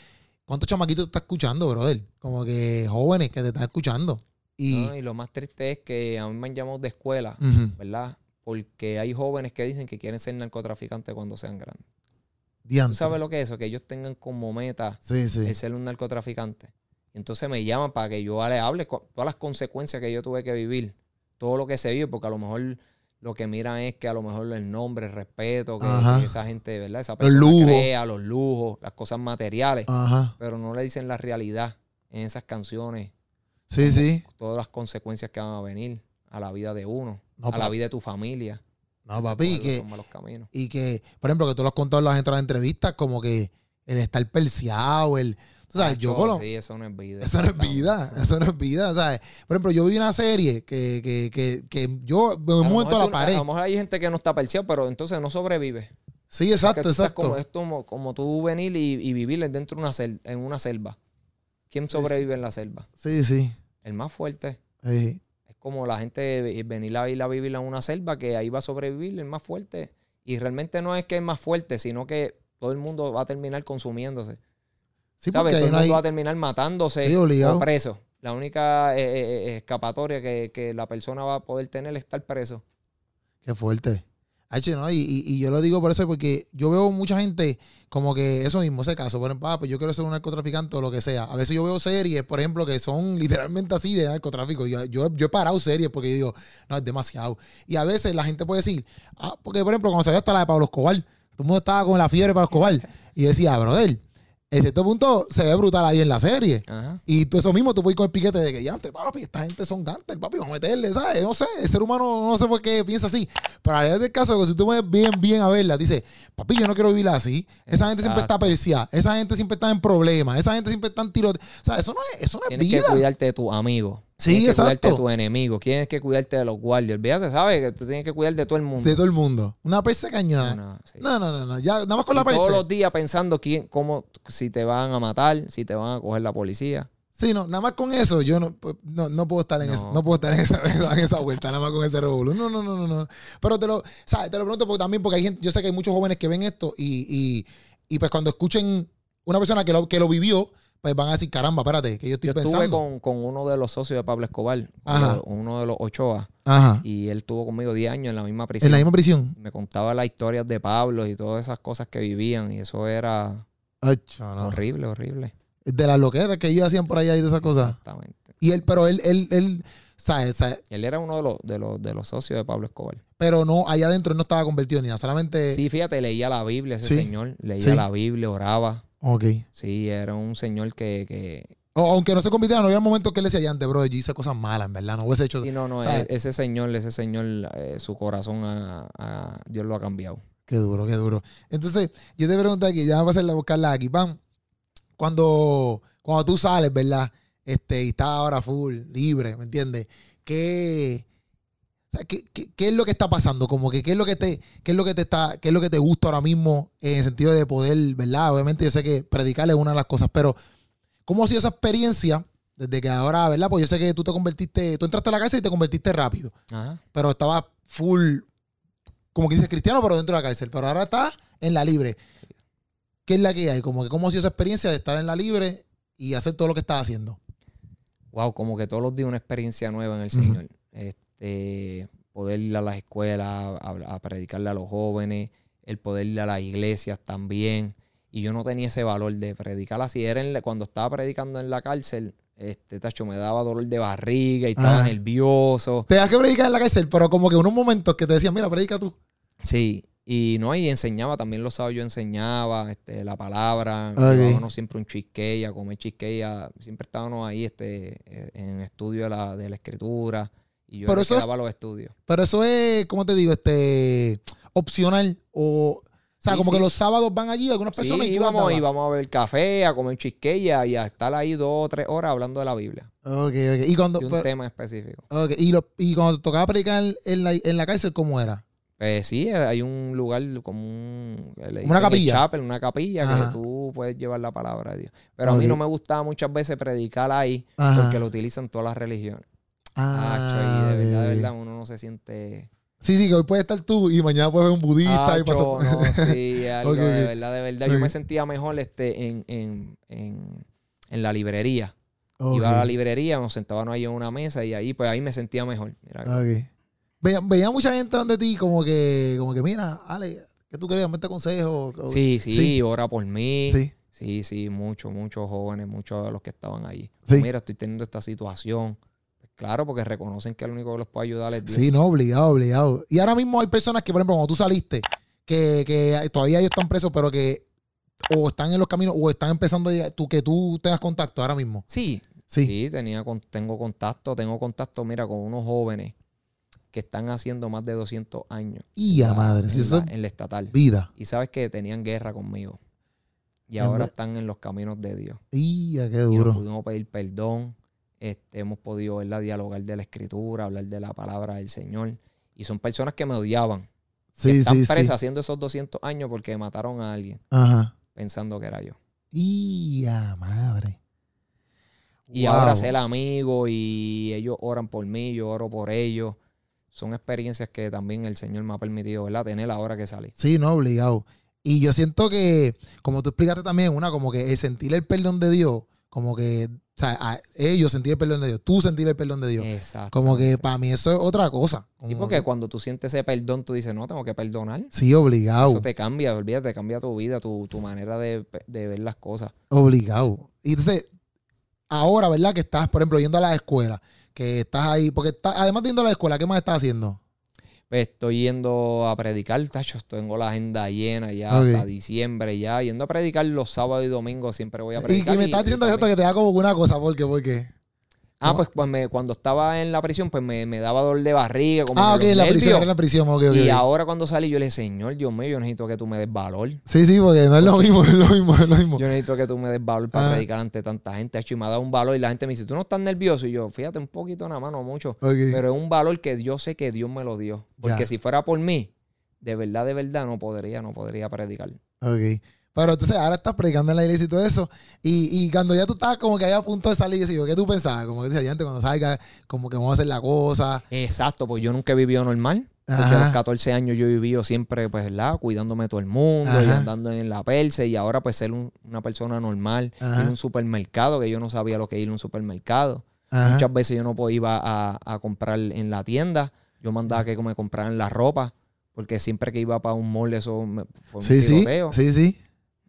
cuántos chamaquitos te estás escuchando, brother. Como que jóvenes que te están escuchando. Y, No, y lo más triste es que a mí me han llamado de escuela. ¿verdad? Porque hay jóvenes que dicen que quieren ser narcotraficantes cuando sean grandes. ¿Tú sabes lo que es eso? Que ellos tengan como meta Sí, sí. el ser un narcotraficante. Entonces me llaman para que yo le hable todas las consecuencias que yo tuve que vivir, todo lo que se vive, porque a lo mejor lo que miran es que a lo mejor el nombre, el respeto, que, esa gente, ¿verdad? Esa Los persona lujos. crea, los lujos, las cosas materiales, Ajá. pero no le dicen la realidad en esas canciones, Sí, sí. todas las consecuencias que van a venir. a la vida de uno, No, a la vida de tu familia. No, papi, y que, y que, por ejemplo, que tú lo has contado en las otras entrevistas, como que el estar perseado, el. Tú sabes, yo lo- Sí, eso no es vida. Eso no es vida, eso no es vida, ¿sabes? Por ejemplo, yo vi una serie que, que, que, que yo me muerto a la pared. A lo mejor hay gente que no está perseado, pero entonces no sobrevive. Sí, exacto, tú exacto. Como, es como, como tú venir y, y vivir dentro de una sel- en una selva. ¿Quién Sí, sobrevive en la selva? Sí, sí. El más fuerte. sí. Como la gente venir a ir a vivir en una selva que ahí va a sobrevivir el más fuerte. Y realmente no es que es más fuerte, sino que todo el mundo va a terminar consumiéndose. Sí, ¿Sabes? porque Todo el mundo hay. va a terminar matándose Sí, o preso. La única eh, eh, eh, escapatoria que, que la persona va a poder tener es estar preso. Qué fuerte. ¿No? Y, y- yo lo digo por eso, porque yo veo mucha gente como que eso mismo, ese caso, por ejemplo, ah, yo quiero ser un narcotraficante o lo que sea. A veces yo veo series, por ejemplo, que son literalmente así de narcotráfico. Yo, yo, yo he parado series porque yo digo, no, es demasiado. Y a veces la gente puede decir, ah, porque por ejemplo, cuando salió hasta la de Pablo Escobar, todo el mundo estaba con la fiebre de Pablo Escobar. Y decía, brother, en cierto punto se ve brutal ahí en la serie. Ajá. Y tú eso mismo, tú puedes ir con el piquete de que ya, antes, papi, esta gente son gangster, papi, vamos a meterle, ¿sabes? No sé, el ser humano no sé por qué piensa así. Pero la realidad del caso que si tú ves bien, bien a verla, dice, papi, yo no quiero vivir así. Esa gente siempre está Exacto. perseada, esa gente siempre está en problemas, esa gente siempre está en tiroteos. O sea, eso no es, eso no es Tienes que vida. cuidarte de tus amigos. Sí, tienes que cuidarte exacto. de tus enemigos. Tienes que cuidarte de los guardias. Olvídate, ¿sabes? Que tú tienes que cuidar de todo el mundo. De todo el mundo. Una perse cañona. No, sí. No, no, no, no. Ya, nada más con Y la perse. todos los días pensando quién, cómo, si te van a matar, si te van a coger la policía. Sí, no, nada más con eso, yo no, pues, no, no puedo estar en No. no puedo estar en esa, en esa vuelta, nada más con ese revolú. No, no, no, no, no. Pero te lo, ¿sabes? Te lo pregunto porque también porque hay gente, yo sé que hay muchos jóvenes que ven esto y, y, y pues cuando escuchen una persona que lo, que lo vivió, pues van a decir, caramba, espérate, que yo estoy Yo estuve pensando. con, con uno de los socios de Pablo Escobar, Ajá. uno de los Ochoa, Ajá. y él estuvo conmigo 10 años en la misma prisión. En la misma prisión. Me contaba las historias de Pablo y todas esas cosas que vivían, y eso era Ay, horrible, horrible. De las loqueras que ellos hacían por allá y de esas cosas. Exactamente. Y él, pero él, él, él, ¿sabes? ¿sabes? Él era uno de los, de los, de los socios de Pablo Escobar. Pero no, allá adentro él no estaba convertido ni nada, solamente. Sí, fíjate, leía la Biblia ese Sí. señor. Leía Sí. la Biblia, oraba. Ok. Sí, era un señor que... que O- aunque no se convirtiera, no había momentos que él decía, antes, bro, yo hice cosas malas, en verdad, no hubiese hecho. sí, no, no, ¿sabes? e- ese señor, ese señor, eh, su corazón, a, a- Dios lo ha cambiado. Qué duro, qué duro. Entonces, yo te pregunto aquí, ya vamos a hacerla buscarla aquí. Pam, cuando, cuando tú sales, ¿verdad? Este, y estás ahora full, libre, ¿me entiendes? ¿Qué, qué, qué- qué es lo que está pasando? Como que qué es lo que te, qué es lo que te está, qué es lo que te gusta ahora mismo en el sentido de poder, ¿verdad? Obviamente yo sé que predicar es una de las cosas, pero ¿cómo ha sido esa experiencia desde que ahora, ¿verdad? Pues yo sé que tú te convertiste, tú entraste a la cárcel y te convertiste rápido Ajá. pero estaba full, como que dice cristiano, pero dentro de la cárcel. Pero ahora está en la libre. ¿Qué es la que hay? Como que cómo ha sido esa experiencia de estar en la libre y hacer todo lo que estás haciendo. Wow, como que todos los días una experiencia nueva en el. Señor. Este, poder ir a las escuelas, a, a predicarle a los jóvenes, el poder ir a las iglesias también. Y yo no tenía ese valor de predicar así. Era en la- cuando estaba predicando en la cárcel, este tacho me daba dolor de barriga y estaba nervioso. Te das que predicar en la cárcel, pero como que unos momentos que te decían, mira, predica tú. Sí, y no, y enseñaba, también los sábados yo enseñaba este, la palabra, Ok. llevábamos siempre un cheesecake, a comer cheesecake, a- siempre estábamos ahí este, eh, en estudio de la, de la escritura, y yo Pero eso- los estudios. Pero eso es, ¿cómo te digo? Este, opcional o... O sea, Sí, como sí. que los sábados van allí algunas Sí, personas y tú las íbamos, íbamos a beber café, a comer cheesecake y a, y estar ahí dos o tres horas hablando de la Biblia, Ok, ok. Y cuando, un pero- tema específico. ok, y, lo- y cuando te tocaba predicar en la, en la cárcel, ¿cómo era? Pues sí, hay un lugar como un... le una capilla. chapel, una capilla Ajá. que tú puedes llevar la palabra de Dios. Pero a mí no me gustaba muchas veces predicar ahí Ajá. porque lo utilizan todas las religiones. Ah, de verdad, de verdad, uno no se siente. Sí, sí, que hoy puede estar tú y mañana puedes ver un budista y pasar. no, sí, algo Ok, de verdad, de verdad. Yo me sentía mejor este, en, en, en, en la librería. Iba a la librería, nos sentábamos ahí en una mesa y ahí, pues ahí me sentía mejor. Mira. Veía, veía mucha gente donde ti como que, como que mira, Ale, ¿qué tú crees? Mete consejo. O- sí, sí, sí. ora por mí. Sí, Sí. sí, muchos, muchos jóvenes, muchos de los que estaban. Sí. Mira, estoy teniendo esta situación. Claro, porque reconocen que el único que los puede ayudar es Dios. Sí, no, obligado, obligado. Y ahora mismo hay personas que, por ejemplo, cuando tú saliste, que, que todavía ellos están presos, pero que o están en los caminos o están empezando a tú, que tú tengas contacto ahora mismo. Sí, Sí. Sí, tenía con- tengo contacto, tengo contacto, mira, con unos jóvenes que están haciendo más de 200 años. Y a madre, si en, eso la, en la estatal. vida. Y sabes que tenían guerra conmigo. Y ahora están en los caminos de Dios. Y a qué Y duro. pudimos pedir perdón. Este, hemos podido ¿verdad? dialogar de la escritura, hablar de la palabra del Señor. Y son personas que me odiaban. que Sí, están sí, sí. presas haciendo esos 200 años porque mataron a alguien Ajá. pensando que era yo. Y a madre. Y Wow. ahora ser amigo y ellos oran por mí, yo oro por ellos. Son experiencias que también el Señor me ha permitido, ¿verdad? Tener ahora que salí. Sí, no, obligado. Y yo siento que, como tú explicaste también, una, como que el sentir el perdón de Dios, como que, o sea, a ellos sentir el perdón de Dios, tú sentir el perdón de Dios. Exacto. Como que para mí eso es otra cosa. Y Como porque que- cuando tú sientes ese perdón, tú dices, no, tengo que perdonar. sí, obligado. Eso te cambia, olvídate, cambia tu vida, tu, tu manera de, de ver las cosas. Obligado. Y entonces, ahora, ¿verdad? Que estás, por ejemplo, yendo a la escuela, que estás ahí, porque estás, además de yendo a la escuela, ¿qué más estás haciendo? Pues estoy yendo a predicar, tacho, tengo la agenda llena ya Ok. hasta diciembre ya, yendo a predicar los sábados y domingos siempre voy a Y predicar. que me estás diciendo esto que te da como una cosa, ¿por qué? ¿Por qué? Ah, pues, pues me- cuando estaba en la prisión, pues me, me daba dolor de barriga, como Ah, ok, en la prisión, era en la prisión, ok, ok. Y ahora cuando salí, yo le dije, Señor, Dios mío, yo necesito que tú me des valor. Sí, sí, porque no es lo mismo, es lo mismo, es lo mismo. Yo necesito que tú me des valor para Ah. predicar ante tanta gente. Hecho, y me ha dado un valor y la gente me dice, tú no estás nervioso. Y yo, fíjate, un poquito nada más, no mucho. Ok. Pero es un valor que yo sé que Dios me lo dio. Porque Ya. si fuera por mí, de verdad, de verdad, no podría, no podría predicar. Ok. Pero entonces ahora estás predicando en la iglesia y todo eso. Y, y cuando ya tú estabas como que ahí a punto de salir, y yo, ¿qué tú pensabas? Como que decía, antes cuando salga, como que vamos a hacer la cosa. Exacto, pues yo nunca he vivido normal. Porque Ajá. a los 14 años yo he vivido siempre, pues, ¿verdad? Cuidándome de todo el mundo y andando en la perse. Y ahora, pues, ser un- una persona normal. Ajá. Ir a un supermercado, que yo no sabía lo que ir a un supermercado. Muchas veces yo no po- iba a, a comprar en la tienda. Yo mandaba que me compraran la ropa. Porque siempre que iba para un mall, eso me, fue un Sí, sí, sí, sí.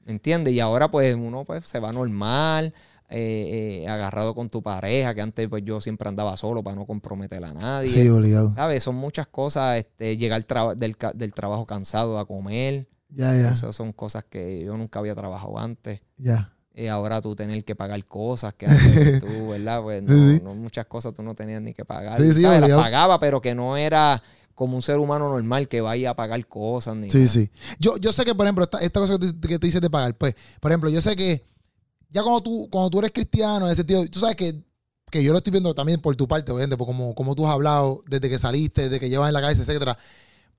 ¿Me entiendes? Y ahora pues uno pues se va normal, eh, eh, agarrado con tu pareja, que antes pues yo siempre andaba solo para no comprometer a nadie. Sí, obligado. ¿Sabes? Son muchas cosas, este, llegar traba- del, del trabajo cansado a comer. Ya, ya, Esas son cosas que yo nunca había trabajado antes. ya. Y ahora tú tener que pagar cosas que antes tú, ¿verdad? Pues no, Sí, sí. no, muchas cosas tú no tenías ni que pagar. Sí, sí, ¿Sabes? Las pagaba, pero que no era como un ser humano normal que vaya a pagar cosas ni Sí, nada. sí. Yo, yo sé que, por ejemplo, esta, esta cosa que tú, que tú dices de pagar, pues, por ejemplo, yo sé que ya cuando tú, cuando tú eres cristiano, en ese sentido, tú sabes que, que yo lo estoy viendo también por tu parte, obviamente, por como, como tú has hablado, desde que saliste, desde que llevas en la cabeza, etcétera.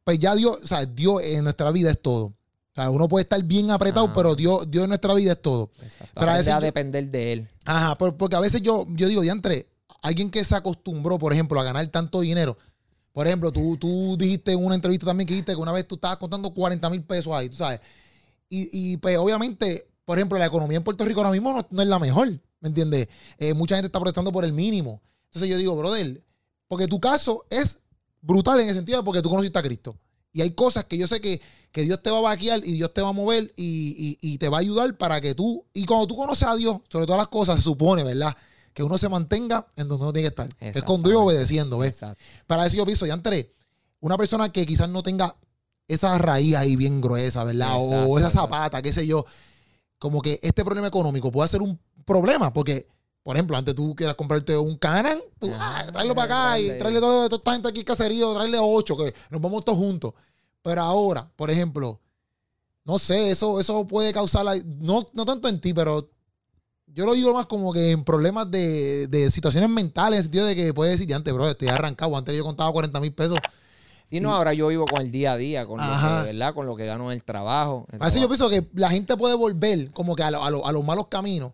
Pues ya Dios, o sea, Dios en nuestra vida es todo. O sea, uno puede estar bien apretado, Ah. pero Dios, Dios en nuestra vida es todo. Exacto. Pero a Aprende veces a yo- depender de él. Ajá, por- porque a veces yo, yo digo, diantre, alguien que se acostumbró, por ejemplo, a ganar tanto dinero. Por ejemplo, tú, tú dijiste en una entrevista también que dijiste que una vez tú estabas contando 40 mil pesos ahí, tú sabes. Y, y, pues obviamente, por ejemplo, la economía en Puerto Rico ahora mismo no, es la mejor, ¿me entiendes? Eh, mucha gente está protestando por el mínimo. Entonces yo digo, brother, porque tu caso es brutal en el sentido porque tú conociste a Cristo. Y hay cosas que yo sé que, que Dios te va a vaquear y Dios te va a mover y, y- y te va a ayudar para que tú, y cuando tú conoces a Dios, sobre todas las cosas, se supone, ¿verdad? Que uno se mantenga en donde uno tiene que estar. Es Exactamente. obedeciendo, ¿ves? Exacto. Para eso yo pienso, ya entré, una persona que quizás no tenga esa raíz ahí bien gruesa, ¿verdad? Exacto, o esa zapata, qué sé yo. Como que este problema económico puede ser un problema, porque, por ejemplo, antes tú quieras comprarte un Canan, tú, ah, tráelo para acá y tráele toda esta gente aquí caserío, tráele ocho, que nos vamos todos juntos. Pero ahora, por ejemplo, no sé, eso, eso puede causar, no, no tanto en ti, pero yo lo digo más como que en problemas de, de situaciones mentales, en el sentido de que puedes decir, ya antes, bro, estoy arrancado, antes yo contaba 40 mil pesos. Sí, no, Y- ahora yo vivo con el día a día, con lo que, ¿verdad? Con lo que gano en el trabajo. El Así yo pienso que la gente puede volver como que a, lo- a lo- a los malos caminos.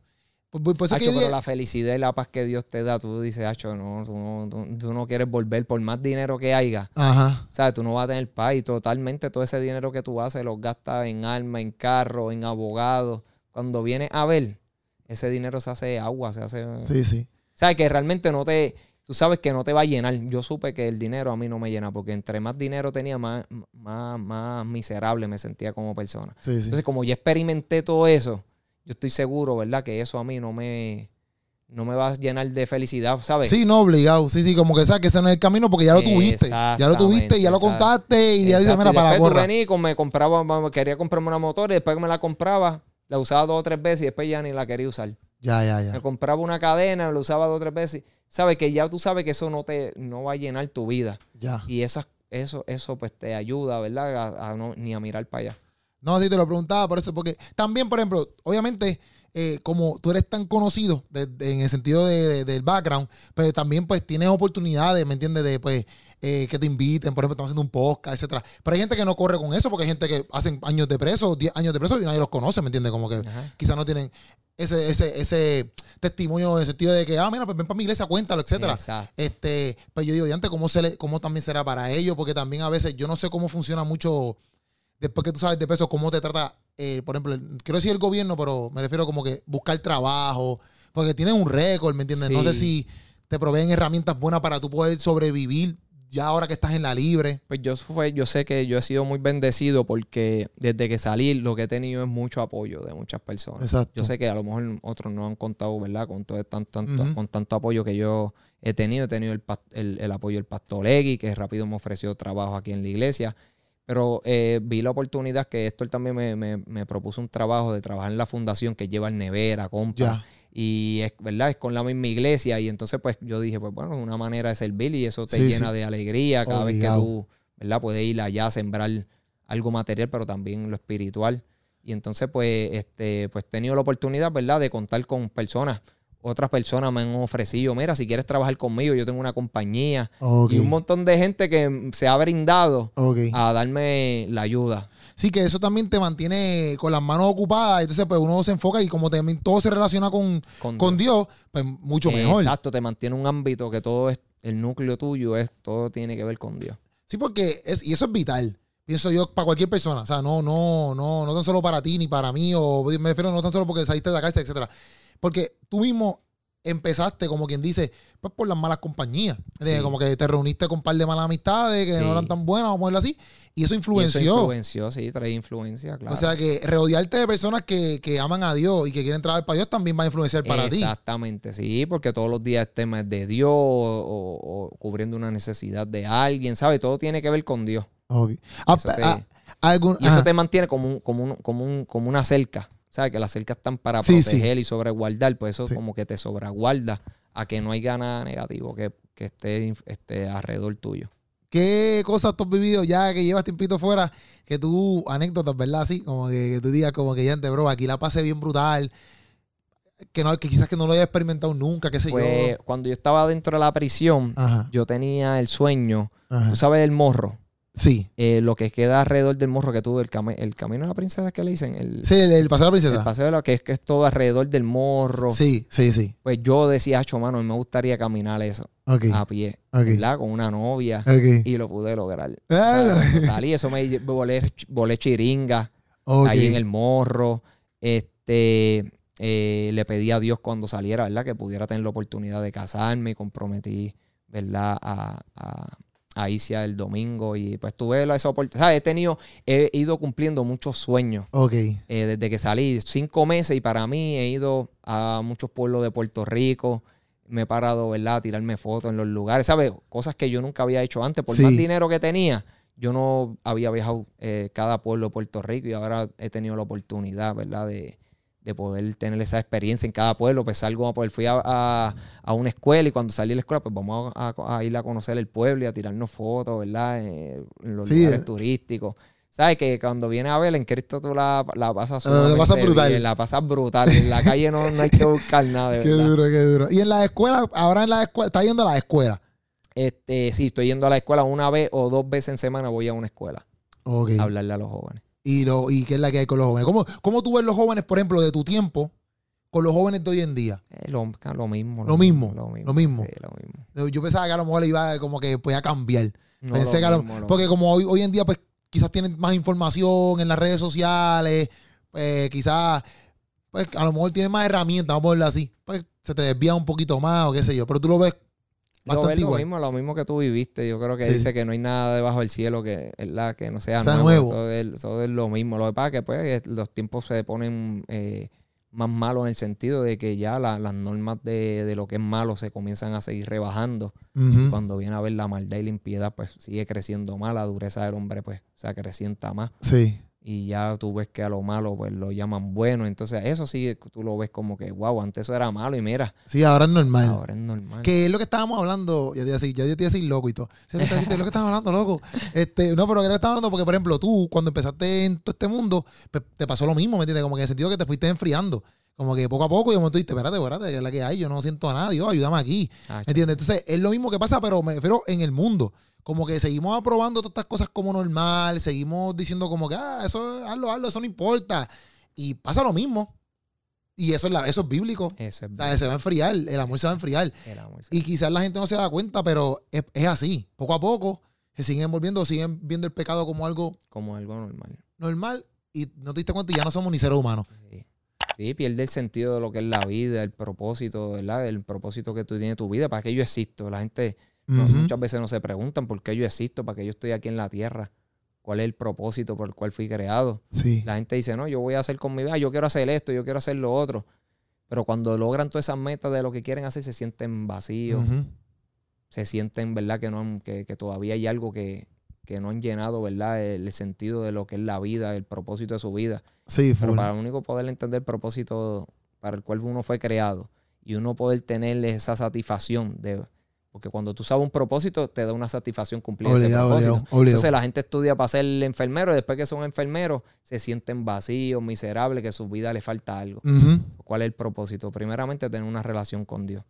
Por, por- eso es que pero la felicidad y la paz que Dios te da, tú dices, Hacho, no, tú no, tú- tú no quieres volver por más dinero que haya. Ajá. ¿Sabes? Tú no vas a tener paz y totalmente todo ese dinero que tú haces los gastas en armas, en carro, en abogados. Cuando vienes a ver, ese dinero se hace agua, se hace... Sí, sí. ¿Sabes? Que realmente no te... Tú sabes que no te va a llenar. Yo supe que el dinero a mí no me llena porque entre más dinero tenía, más, más, más miserable me sentía como persona. Sí, sí. Entonces, como ya experimenté todo eso, yo estoy seguro, ¿verdad? Que eso a mí no me, no me va a llenar de felicidad, ¿sabes? Sí, no, obligado. Sí, sí, como que sabes que ese no es el camino porque ya lo tuviste. Ya lo tuviste, ya lo contaste y ya dices, mira, y para la después tú gorra. vení, me compraba, quería comprarme una motor y después que me la compraba, la usaba dos o tres veces y después ya ni la quería usar. Ya, ya, ya. Me compraba una cadena, lo usaba dos o tres veces. Sabes que ya tú sabes que eso no te no va a llenar tu vida. Ya. Y esas, eso, eso pues te ayuda, ¿verdad? A, a no, ni a mirar para allá. No, sí, te lo preguntaba por eso, porque también, por ejemplo, obviamente, eh, como tú eres tan conocido de- de- en el sentido de- de- del background, pues también pues tienes oportunidades, ¿me entiendes? De pues eh, que te inviten, por ejemplo, estamos haciendo un podcast, etcétera. Pero hay gente que no corre con eso, porque hay gente que hacen años de preso, 10 años de preso y nadie los conoce, ¿me entiendes? Como que quizás no tienen ese, ese, ese testimonio en el sentido de que, ah, mira, pues ven para mi iglesia, cuéntalo, etcétera. Exacto. Este, pues yo digo, antes, ¿cómo, se le, ¿cómo también será para ellos? Porque también a veces yo no sé cómo funciona mucho, después que tú sabes de peso, cómo te trata, eh, por ejemplo, el- quiero decir el gobierno, pero me refiero como que buscar trabajo, porque tienen un récord, ¿me entiendes? No sé si te proveen herramientas buenas para tú poder sobrevivir ya ahora que estás en la libre. Pues yo fue, yo sé que yo he sido muy bendecido porque desde que salí lo que he tenido es mucho apoyo de muchas personas. Exacto. Yo sé que a lo mejor otros no han contado, ¿verdad? Con todo tanto, tanto- con tanto apoyo que yo he tenido. He tenido el, el- el apoyo del pastor Egui, que rápido me ofreció trabajo aquí en la iglesia. Pero eh, vi la oportunidad que Héctor también me, me- me propuso un trabajo de trabajar en la fundación que lleva el nevera, compra. Ya. Y es verdad, es con la misma iglesia. Y entonces, pues, yo dije, pues bueno, una manera de servir y eso te Sí, llena sí. de alegría cada vez que tú, ¿verdad? Puedes ir allá a sembrar algo material, pero también lo espiritual. Y entonces, pues, este, pues he tenido la oportunidad, ¿verdad?, de contar con personas. Otras personas me han ofrecido, mira, si quieres trabajar conmigo, yo tengo una compañía. Y un montón de gente que se ha brindado a darme la ayuda. Sí, que eso también te mantiene con las manos ocupadas. Entonces, pues uno se enfoca y como también todo se relaciona con, Con, con Dios, pues mucho mejor. Exacto, te mantiene un ámbito que todo es, el núcleo tuyo es, todo tiene que ver con Dios. Sí, porque es, y eso es vital. Pienso yo para cualquier persona. O sea, no, no, no, no tan solo para ti ni para mí, o me refiero no tan solo porque saliste de la cárcel, etcétera. Porque tú mismo empezaste, como quien dice, pues por las malas compañías. De Sí. Como que te reuniste con un par de malas amistades que Sí. no eran tan buenas, vamos a ponerlo así. Y eso Y eso influenció. influenció, sí, trae influencia, claro. O sea que rodearte de personas que, que aman a Dios y que quieren trabajar para Dios también va a influenciar para ti. Exactamente, sí, porque todos los días es tema de Dios o, o cubriendo una necesidad de alguien, ¿sabes? Todo tiene que ver con Dios. Ok. Ah, Eso te- ah, algún- Y eso te mantiene como, un, como, un- como, un- como una cerca. ¿Sabes? Que las cercas están para Sí, sí. proteger y sobreguardar. Pues eso Sí. como que te sobreguarda a que no haya nada negativo que, que esté, esté alrededor tuyo. ¿Qué cosas tú has vivido ya que llevas tiempito fuera? Que tú, anécdotas, ¿verdad? Así, como que, que tú digas, como que ya, gente, bro, aquí la pasé bien brutal. Que, no, que quizás que no lo haya experimentado nunca, qué sé Pues cuando yo estaba dentro de la prisión, yo. Ajá, yo tenía el sueño, ajá. tú sabes, el morro. Sí. eh, lo que queda alrededor del morro que tuve, el, cami- el camino de la princesa que le dicen, el, Sí, el, el paseo de la el princesa. paseo de lo que es que es todo alrededor del morro. Sí, sí, sí. Pues yo decía, acho, mano, me gustaría caminar eso Ok. a pie, ok. ¿verdad? Con una novia. Y lo pude lograr. O Ah, sea, salí, eso me volé, volé chiringa ahí en el morro. Este, eh, le pedí a Dios cuando saliera, ¿verdad? Que pudiera tener la oportunidad de casarme y comprometí, ¿verdad? A, a, a Isia el domingo y pues tuve esa oportunidad. He tenido, he ido cumpliendo muchos sueños Ok. eh, desde que salí, cinco meses y para mí he ido a muchos pueblos de Puerto Rico. Me he parado, ¿verdad? A tirarme fotos en los lugares, ¿sabes? Cosas que yo nunca había hecho antes. Por Sí. más dinero que tenía, yo no había viajado eh, cada pueblo de Puerto Rico y ahora he tenido la oportunidad, ¿verdad? De, de poder tener esa experiencia en cada pueblo. Pues salgo, pues fui a, a- a una escuela y cuando salí de la escuela, pues vamos a, a- a ir a conocer el pueblo y a tirarnos fotos, ¿verdad? Eh, en los Sí, lugares eh. turísticos. ¿Sabes? Que cuando vienes a ver en Cristo tú la, la pasas Eh, la pasas brutal. bien, la pasas brutal. En la calle no, no hay que buscar nada, de Qué verdad. duro, qué duro. Y en la escuela, ahora en la escuela, está yendo a la escuela. Este, sí, estoy yendo a la escuela una vez o dos veces en semana voy a una escuela a hablarle a los jóvenes. Y, lo, y qué es la que hay con los jóvenes. ¿Cómo, ¿Cómo tú ves los jóvenes, por ejemplo, de tu tiempo con los jóvenes de hoy en día? Eh, lo, lo mismo. Lo mismo, Lo mismo. lo mismo. sí, lo mismo. Yo pensaba que a lo mejor iba como que podía cambiar. No, Pensé que a lo- lo porque como hoy, hoy en día, pues quizás tienen más información en las redes sociales, pues quizás, pues a lo mejor tienen más herramientas, vamos a verlo así. Pues se te desvía un poquito más o qué sé yo, pero tú lo ves bastante lo igual. mismo, lo mismo que tú viviste. Yo creo que Sí. dice que no hay nada debajo del cielo que, ¿verdad? que no sea, Sea nuevo. nuevo. Eso, es, eso es lo mismo. Lo que pasa es que pues, los tiempos se ponen eh, más malos en el sentido de que ya la- las normas de, de lo que es malo se comienzan a seguir rebajando. Ujú. Cuando viene a ver la maldad y la impiedad, pues sigue creciendo más. La dureza del hombre, pues, se acrecienta más. Sí. Y ya tú ves que a lo malo pues lo llaman bueno. Entonces eso sí tú lo ves como que, wow, antes eso era malo y mira, Sí, ahora es normal. ahora es normal. Que es lo que estábamos hablando, yo te iba a decir, yo te iba a decir loco y todo. Sí, es lo que estábamos hablando, loco. Este, no, pero que lo que estábamos hablando, porque por ejemplo, tú, cuando empezaste en todo este mundo, pues, te pasó lo mismo, ¿me entiendes? Como que en el sentido que te fuiste enfriando. Como que poco a poco, y de momento dijiste, espérate, espérate, que es la que hay, yo no siento a nadie, Dios, ayúdame aquí. Ah, ¿Me entiendes? Entonces, es lo mismo que pasa, pero me refiero en el mundo. Como que seguimos aprobando todas estas cosas como normal, seguimos diciendo como que, ah, eso, hazlo, hazlo, eso no importa. Y pasa lo mismo. Y eso es, la, eso es bíblico. Eso es O sea, se va a enfriar, el amor se va a enfriar. el amor. Y quizás la gente no se da cuenta, pero es, es así. Poco a poco se siguen volviendo, siguen viendo el pecado como algo como algo normal. normal y no te diste cuenta y ya no somos ni seres humanos. Sí. Sí, pierde el sentido de lo que es la vida, el propósito, ¿verdad? El propósito que tú tienes en tu vida, para qué yo existo. La gente no- muchas veces no se preguntan por qué yo existo, para qué yo estoy aquí en la tierra, cuál es el propósito por el cual fui creado. Sí. La gente dice, no, yo voy a hacer con mi vida, yo quiero hacer esto, yo quiero hacer lo otro. Pero cuando logran todas esas metas de lo que quieren hacer, se sienten vacíos, se sienten, ¿verdad? Que, no, que, que todavía hay algo que, que no han llenado, ¿verdad? El, sentido de lo que es la vida, el propósito de su vida. Sí, Pero full. para único poder entender el propósito para el cual uno fue creado y uno poder tener esa satisfacción de... Porque cuando tú sabes un propósito, te da una satisfacción cumplir ese propósito. obligado, obligado. Entonces la gente estudia para ser enfermero y después que son enfermeros se sienten vacíos, miserables, que a su vida le falta algo. ¿Cuál es el propósito? Primeramente, tener una relación con Dios.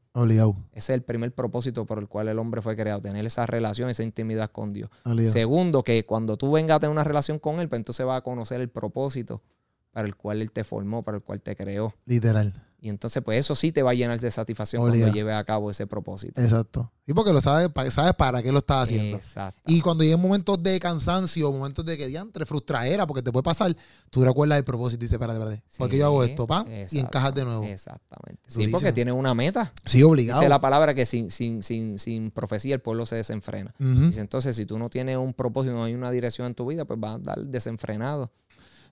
Ese es el primer propósito por el cual el hombre fue creado, tener esa relación, esa intimidad con Dios. Segundo, que cuando tú vengas a tener una relación con Él, pues entonces vas a conocer el propósito para el cual Él te formó, para el cual te creó. Literal. Y entonces, pues eso sí te va a llenar de satisfacción cuando lleves a cabo ese propósito. Exacto. Y porque lo sabes, sabes para qué lo estás haciendo. Exacto. Y cuando lleguen momentos de cansancio, momentos de que diantre, frustraera, porque te puede pasar, tú recuerdas el propósito y dices, espérate, espérate. ¿Por qué yo hago esto? Pam, y encajas de nuevo. Exactamente. Sí, porque tienes una meta. Sí, obligado. Dice la palabra que sin, sin, sin, sin profecía el pueblo se desenfrena. Dice, entonces, si tú no tienes un propósito, no hay una dirección en tu vida, pues vas a andar desenfrenado.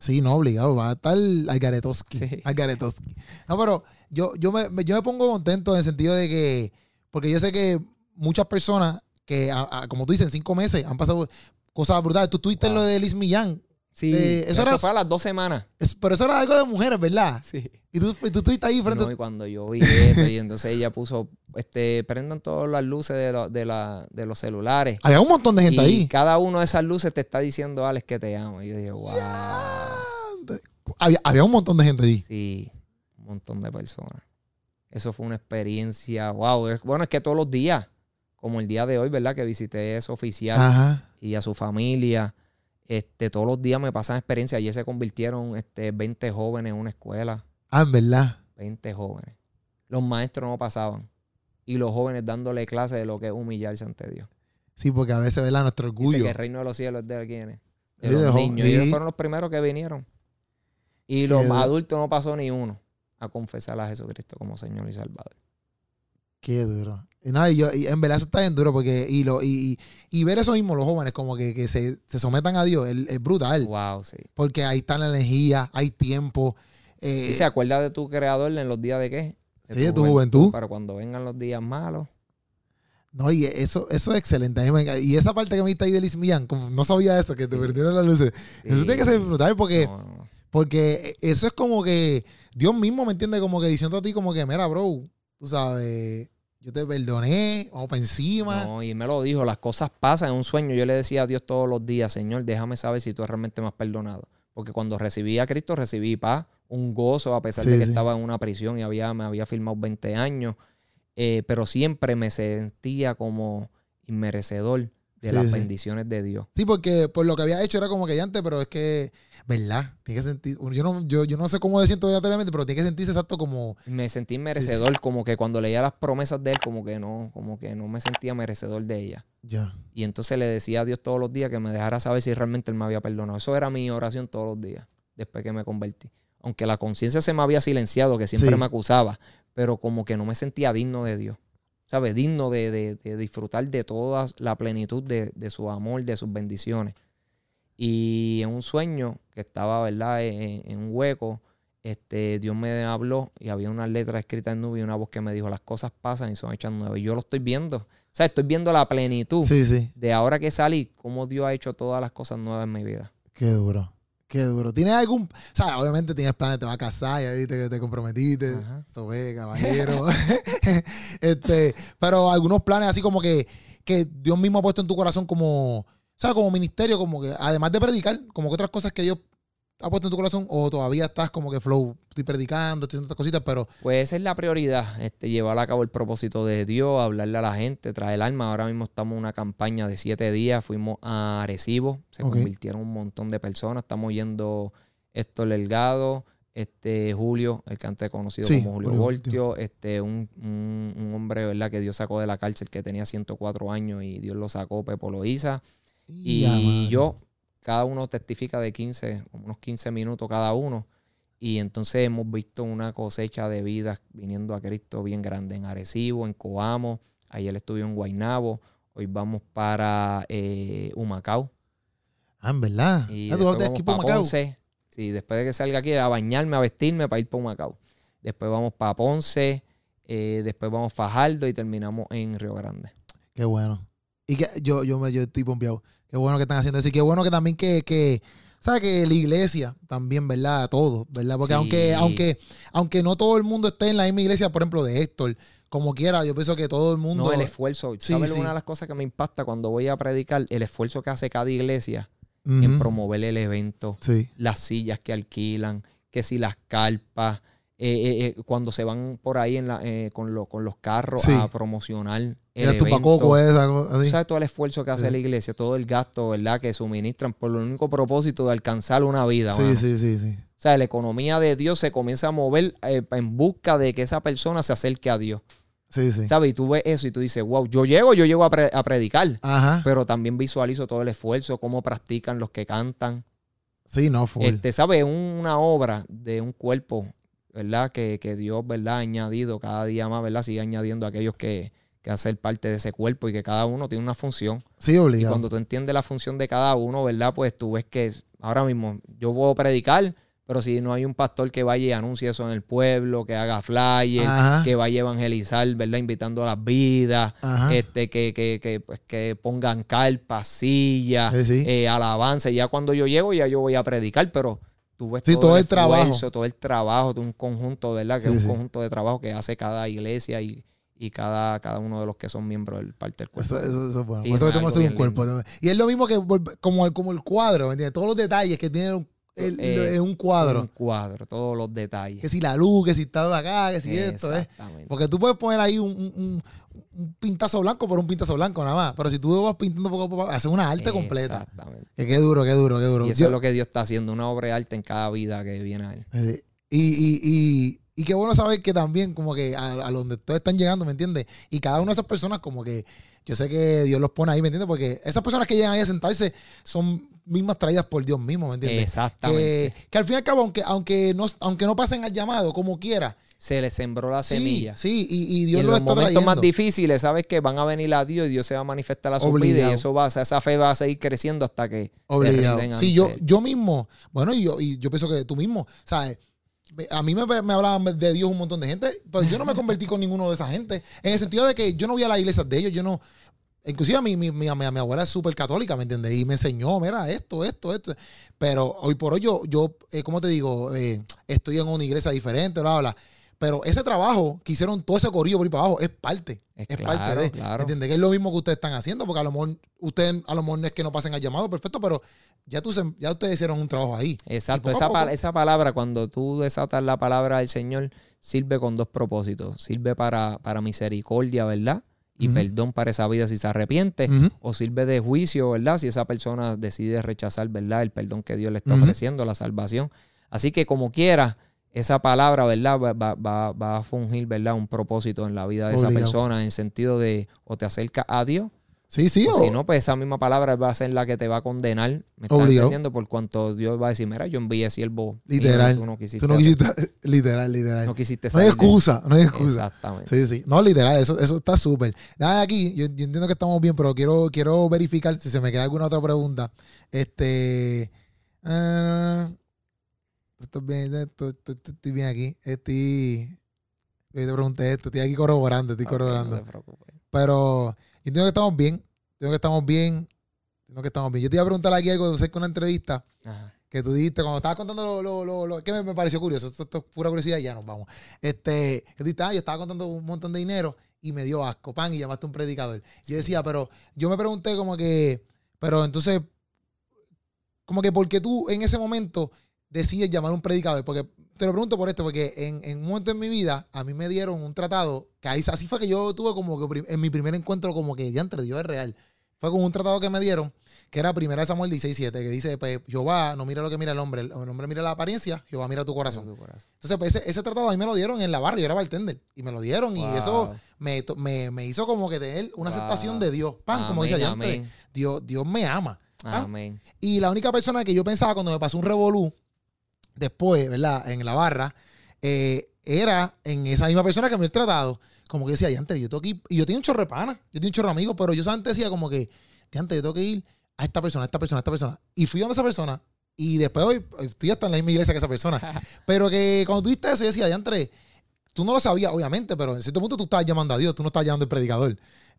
Sí, no, obligado. Va a estar Algaretoski. Sí. Algaretoski. No, pero yo, yo, me, yo me pongo contento en el sentido de que, porque yo sé que muchas personas que, a- a- como tú dices, en cinco meses han pasado cosas brutales. Tú tuviste Wow. lo de Liz Millán, Sí, eso eso, era- fue a las dos semanas. Es- pero eso era algo de mujeres, ¿verdad? Sí. Y tú, y tú estuviste ahí frente No, y cuando yo vi eso, y entonces ella puso, este, prendan todas las luces de, lo- de, la, de los celulares. Había un montón de gente y ahí. cada una de esas luces te está diciendo, Alex, que te amo. Y yo dije, wow. Había, había un montón de gente allí. Sí, un montón de personas. Eso fue una experiencia, wow. Bueno, es que todos los días, como el día de hoy, ¿verdad? Que visité ese oficial Ajá. y a su familia. Este, todos los días me pasan experiencias. Ayer se convirtieron este, 20 jóvenes en una escuela. Ah, en verdad. 20 jóvenes. Los maestros no pasaban. Y los jóvenes dándole clase de lo que es humillarse ante Dios. Sí, porque a veces, ¿verdad? Nuestro Dice orgullo. que el reino de los cielos es de quienes? De Sí, los niños. Y ellos fueron los primeros que vinieron. Y los adultos no pasó ni uno a confesar a Jesucristo como Señor y Salvador. Qué duro. Y nada, y yo, y en verdad eso está bien duro porque, y, lo, y, y, ver eso mismo, los jóvenes, como que, que se, se sometan a Dios, es, es brutal. Wow, sí. Porque ahí está la energía, hay tiempo. eh, ¿Y se acuerda de tu creador en los días de qué? Sí, de tu juventud. Para cuando vengan los días malos. no, y eso, eso es excelente. Y esa parte que me diste ahí de Liz Millán, como no sabía eso, que te Sí. perdieron las luces. Eso tiene que ser brutal porque, No, no. porque eso es como que Dios mismo me entiende como que diciendo a ti como que, mira, bro, tú sabes, yo te perdoné, vamos para encima. No, y él me lo dijo, las cosas pasan en un sueño. Yo le decía a Dios todos los días, Señor, déjame saber si tú realmente me has perdonado. Porque cuando recibí a Cristo, recibí paz, un gozo, a pesar Sí, de que sí. estaba en una prisión y había, me había firmado 20 años. Eh, pero siempre me sentía como inmerecedor de Sí, las sí. bendiciones de Dios. Sí, porque por lo que había hecho era como que ya antes, pero es que, ¿verdad? Tiene que sentir, yo no, yo, yo no sé cómo me siento obligatoriamente, pero tiene que sentirse exacto como, Me sentí merecedor, como que cuando leía las promesas de Él, como que no, como que no me sentía merecedor de ella. ya. Y entonces le decía a Dios todos los días que me dejara saber si realmente Él me había perdonado. Eso era mi oración todos los días, después que me convertí. Aunque la conciencia se me había silenciado, que siempre me acusaba, pero como que no me sentía digno de Dios. ¿Sabes? Digno de, de- de disfrutar de toda la plenitud de, de su amor, de sus bendiciones. Y en un sueño que estaba, ¿verdad? En, en un hueco, este, Dios me habló y había una letra escrita en nube y una voz que me dijo, las cosas pasan y son hechas nuevas. Y yo lo estoy viendo. O sea, estoy viendo la plenitud Sí, sí. de ahora que salí, cómo Dios ha hecho todas las cosas nuevas en mi vida. Qué duro. Qué duro. ¿Tienes algún, sabes, obviamente tienes planes, te vas a casar, ya viste que te comprometiste, ve, caballero. este, pero algunos planes así como que, que Dios mismo ha puesto en tu corazón como, ¿sabes? Como ministerio, como que, además de predicar, como que otras cosas que Dios ha puesto en tu corazón, o todavía estás como que flow, estoy predicando, estoy haciendo otras cositas, pero Pues esa es la prioridad, este, llevar a cabo el propósito de Dios, hablarle a la gente, traer el alma. Ahora mismo estamos en una campaña de siete días, fuimos a Arecibo, se convirtieron un montón de personas. Estamos yendo Héctor Delgado, este Julio, el que antes conocido Sí, como Julio, Julio Voltio, este, un, un- un hombre ¿verdad? que Dios sacó de la cárcel que tenía 104 años y Dios lo sacó, Pepo Loíza. Y yo, cada uno testifica de 15, como unos 15 minutos cada uno. Y entonces hemos visto una cosecha de vidas viniendo a Cristo bien grande en Arecibo, en Coamo. Ayer estuve en Guaynabo. Hoy vamos para eh, Humacao. Ah, en verdad. Y Ah, después de vamos aquí para para Macao. Ponce. Sí, después de que salga aquí a bañarme, a vestirme para ir para Humacao. Después vamos para Ponce. eh, después vamos a Fajardo y terminamos en Río Grande. Qué bueno. Y que yo, yo, me, yo estoy pompeado. Qué bueno que están haciendo eso. Y qué bueno que también que, que ¿sabes? Que la iglesia también, ¿verdad? Todo, ¿verdad? Porque Sí. aunque, aunque, aunque no todo el mundo esté en la misma iglesia, por ejemplo, de Héctor, como quiera, yo pienso que todo el mundo. No, el esfuerzo. Sí, ¿Sabes sí. una de las cosas que me impacta cuando voy a predicar? El esfuerzo que hace cada iglesia en promover el evento, Sí. las sillas que alquilan, que si las carpas, eh, eh, eh, cuando se van por ahí en la, eh, con, lo- con los carros Sí. a promocionar el Mira tu evento. pacoco esa, así. sabes todo el esfuerzo que hace Sí. la iglesia, todo el gasto, ¿verdad? Que suministran por el único propósito de alcanzar una vida. Sí, mano. sí, sí, sí. O sea, la economía de Dios se comienza a mover en busca de que esa persona se acerque a Dios. Sí, sí. ¿Sabes? Y tú ves eso y tú dices, wow, yo llego, yo llego a, pre- a predicar. Ajá. Pero también visualizo todo el esfuerzo, cómo practican los que cantan. Sí, no, full. Este, ¿sabes? Una obra de un cuerpo, ¿verdad? Que, que Dios, ¿verdad? Ha añadido cada día más, ¿verdad? Sigue añadiendo a aquellos que, que hacen parte de ese cuerpo y que cada uno tiene una función. sí, Y obligado. cuando tú entiendes la función de cada uno, ¿verdad? Pues tú ves que ahora mismo yo puedo predicar, pero si no hay un pastor que vaya y anuncie eso en el pueblo, que haga flyers, Ajá. que vaya a evangelizar, ¿verdad? Invitando a las vidas, Ajá. este, que, que, que, pues, que pongan carpas, sillas, Sí, sí. eh, alabanza. Ya cuando yo llego, ya yo voy a predicar, pero tú ves Sí, todo, todo el, el trabajo. esfuerzo, todo el trabajo, de un conjunto, ¿verdad? Que Sí, es un conjunto de trabajo que hace cada iglesia y, y cada, cada uno de los que son miembros del parte del cuerpo. Eso, eso, eso es bueno. Por eso que tenemos un bien cuerpo. Y es lo mismo que como el, como el cuadro, ¿me entiendes? Todos los detalles que tiene un, el- Eh, es un cuadro. Un cuadro, todos los detalles. Que si la luz, que si está acá, que si esto, ¿eh? Exactamente. Porque tú puedes poner ahí un, un- un- pintazo blanco por un pintazo blanco nada más. Pero si tú vas pintando poco a poco, haces una arte completa. Exactamente. Que qué duro, qué duro, qué duro. Y eso es lo que Dios está haciendo, una obra de arte en cada vida que viene a él. Eh, Y, y, y, y qué bueno saber que también como que a, a donde ustedes están llegando, ¿me entiendes? Y cada una de esas personas como que yo sé que Dios los pone ahí, ¿me entiendes? Porque esas personas que llegan ahí a sentarse son mismas traídas por Dios mismo, ¿me entiendes? Exactamente. Que, que al fin y al cabo, aunque, aunque, no, aunque no pasen al llamado, como quiera, Se le sembró la semilla. sí, y, y Y Dios en lo los está momentos trayendo. más difíciles, sabes que van a venir a Dios y Dios se va a manifestar a su vida y eso va, esa fe va a seguir creciendo hasta que Obligado. Sí, yo, yo mismo, bueno, y yo, y yo pienso que tú mismo, ¿sabes? A mí me, me hablaban de Dios un montón de gente, pero yo no me convertí con ninguno de esa gente. En el sentido de que yo no voy a las iglesias de ellos, yo no. Inclusive mi, mi, mi, mi- mi abuela es súper católica, ¿me entiendes? Y me enseñó, mira, esto, esto, esto. Pero hoy por hoy yo, yo eh, ¿cómo te digo? Eh, estoy en una iglesia diferente, bla, bla. Pero ese trabajo que hicieron todo ese corillo por ahí para abajo es parte. Es Es, claro, parte de. claro. ¿me entiendes? Que es lo mismo que ustedes están haciendo, porque a lo mejor ustedes, a lo mejor no es que no pasen al llamado, perfecto, pero ya, tú, ya ustedes hicieron un trabajo ahí. Exacto, a esa, pa- esa palabra, cuando tú desatas la palabra del Señor, sirve con dos propósitos. Sirve para, para misericordia, ¿verdad? Y perdón para esa vida si se arrepiente. O sirve de juicio, ¿verdad? Si esa persona decide rechazar, ¿verdad? El perdón que Dios le está ofreciendo, la salvación. Así que como quiera, esa palabra, ¿verdad? Va, va- va- va a fungir, ¿verdad? Un propósito en la vida de esa persona en el sentido de o te acerca a Dios Sí, sí, o o- si no, pues esa misma palabra va a ser la que te va a condenar. ¿Me estás Obligado. entendiendo? Por cuanto Dios va a decir, mira, yo envié siervo. Literal. Tú no quisiste. tú no quisiste, literal, literal. no quisiste No hay salir excusa, no hay excusa. Exactamente. Sí, sí. No, literal, eso, eso está súper. Nada, aquí, yo, yo entiendo que estamos bien, pero quiero, quiero verificar si se me queda alguna otra pregunta. Este. ah, esto es bien, esto- esto- esto- estoy bien aquí. Estoy. Yo te pregunté esto, estoy aquí corroborando, estoy corroborando. no te preocupes. Pero yo entiendo que estamos bien. Entiendo que estamos bien. Entiendo que estamos bien. Yo te iba a preguntar aquí algo de una entrevista Ajá. que tú dijiste cuando estabas contando lo, lo, lo, que me, pareció curioso, esto, es pura curiosidad y ya nos vamos. Este, que tú dijiste, ah, yo estaba contando un montón de dinero y me dio asco, pan, y llamaste a un predicador. Y yo decía, pero yo me pregunté como que, pero entonces, como que porque tú en ese momento decides llamar a un predicador, porque te lo pregunto por esto, porque en, un momento en mi vida a mí me dieron un tratado, que ahí, así fue que yo tuve como que en mi primer encuentro como que ya entre Dios es real. Fue con un tratado que me dieron, que era primera Samuel 16.7, que dice, pues Jehová no mira lo que mira el hombre, el hombre mira la apariencia, Jehová mira tu corazón. Entonces, pues ese, tratado a mí me lo dieron en la barra, yo era bartender, y me lo dieron, y eso me, me, hizo como que tener una aceptación de Dios. Pan, como dice allá, Dios, Dios me ama. Amén. Y la única persona que yo pensaba cuando me pasó un revolú, después, ¿verdad? En la barra, eh, era en esa misma persona que me he tratado. Como que decía, ya antes, yo tengo que ir. Y yo tenía un chorro de pana, yo tenía un chorro de amigos, pero yo antes decía como que, antes, yo tengo que ir a esta persona, a esta persona, a esta persona. Y fui a donde esa persona. Y después hoy estoy hasta en la misma iglesia que esa persona. pero que cuando tú diste eso, yo decía, ya antes, tú no lo sabías, obviamente, pero en cierto punto tú estabas llamando a Dios, tú no estabas llamando al predicador.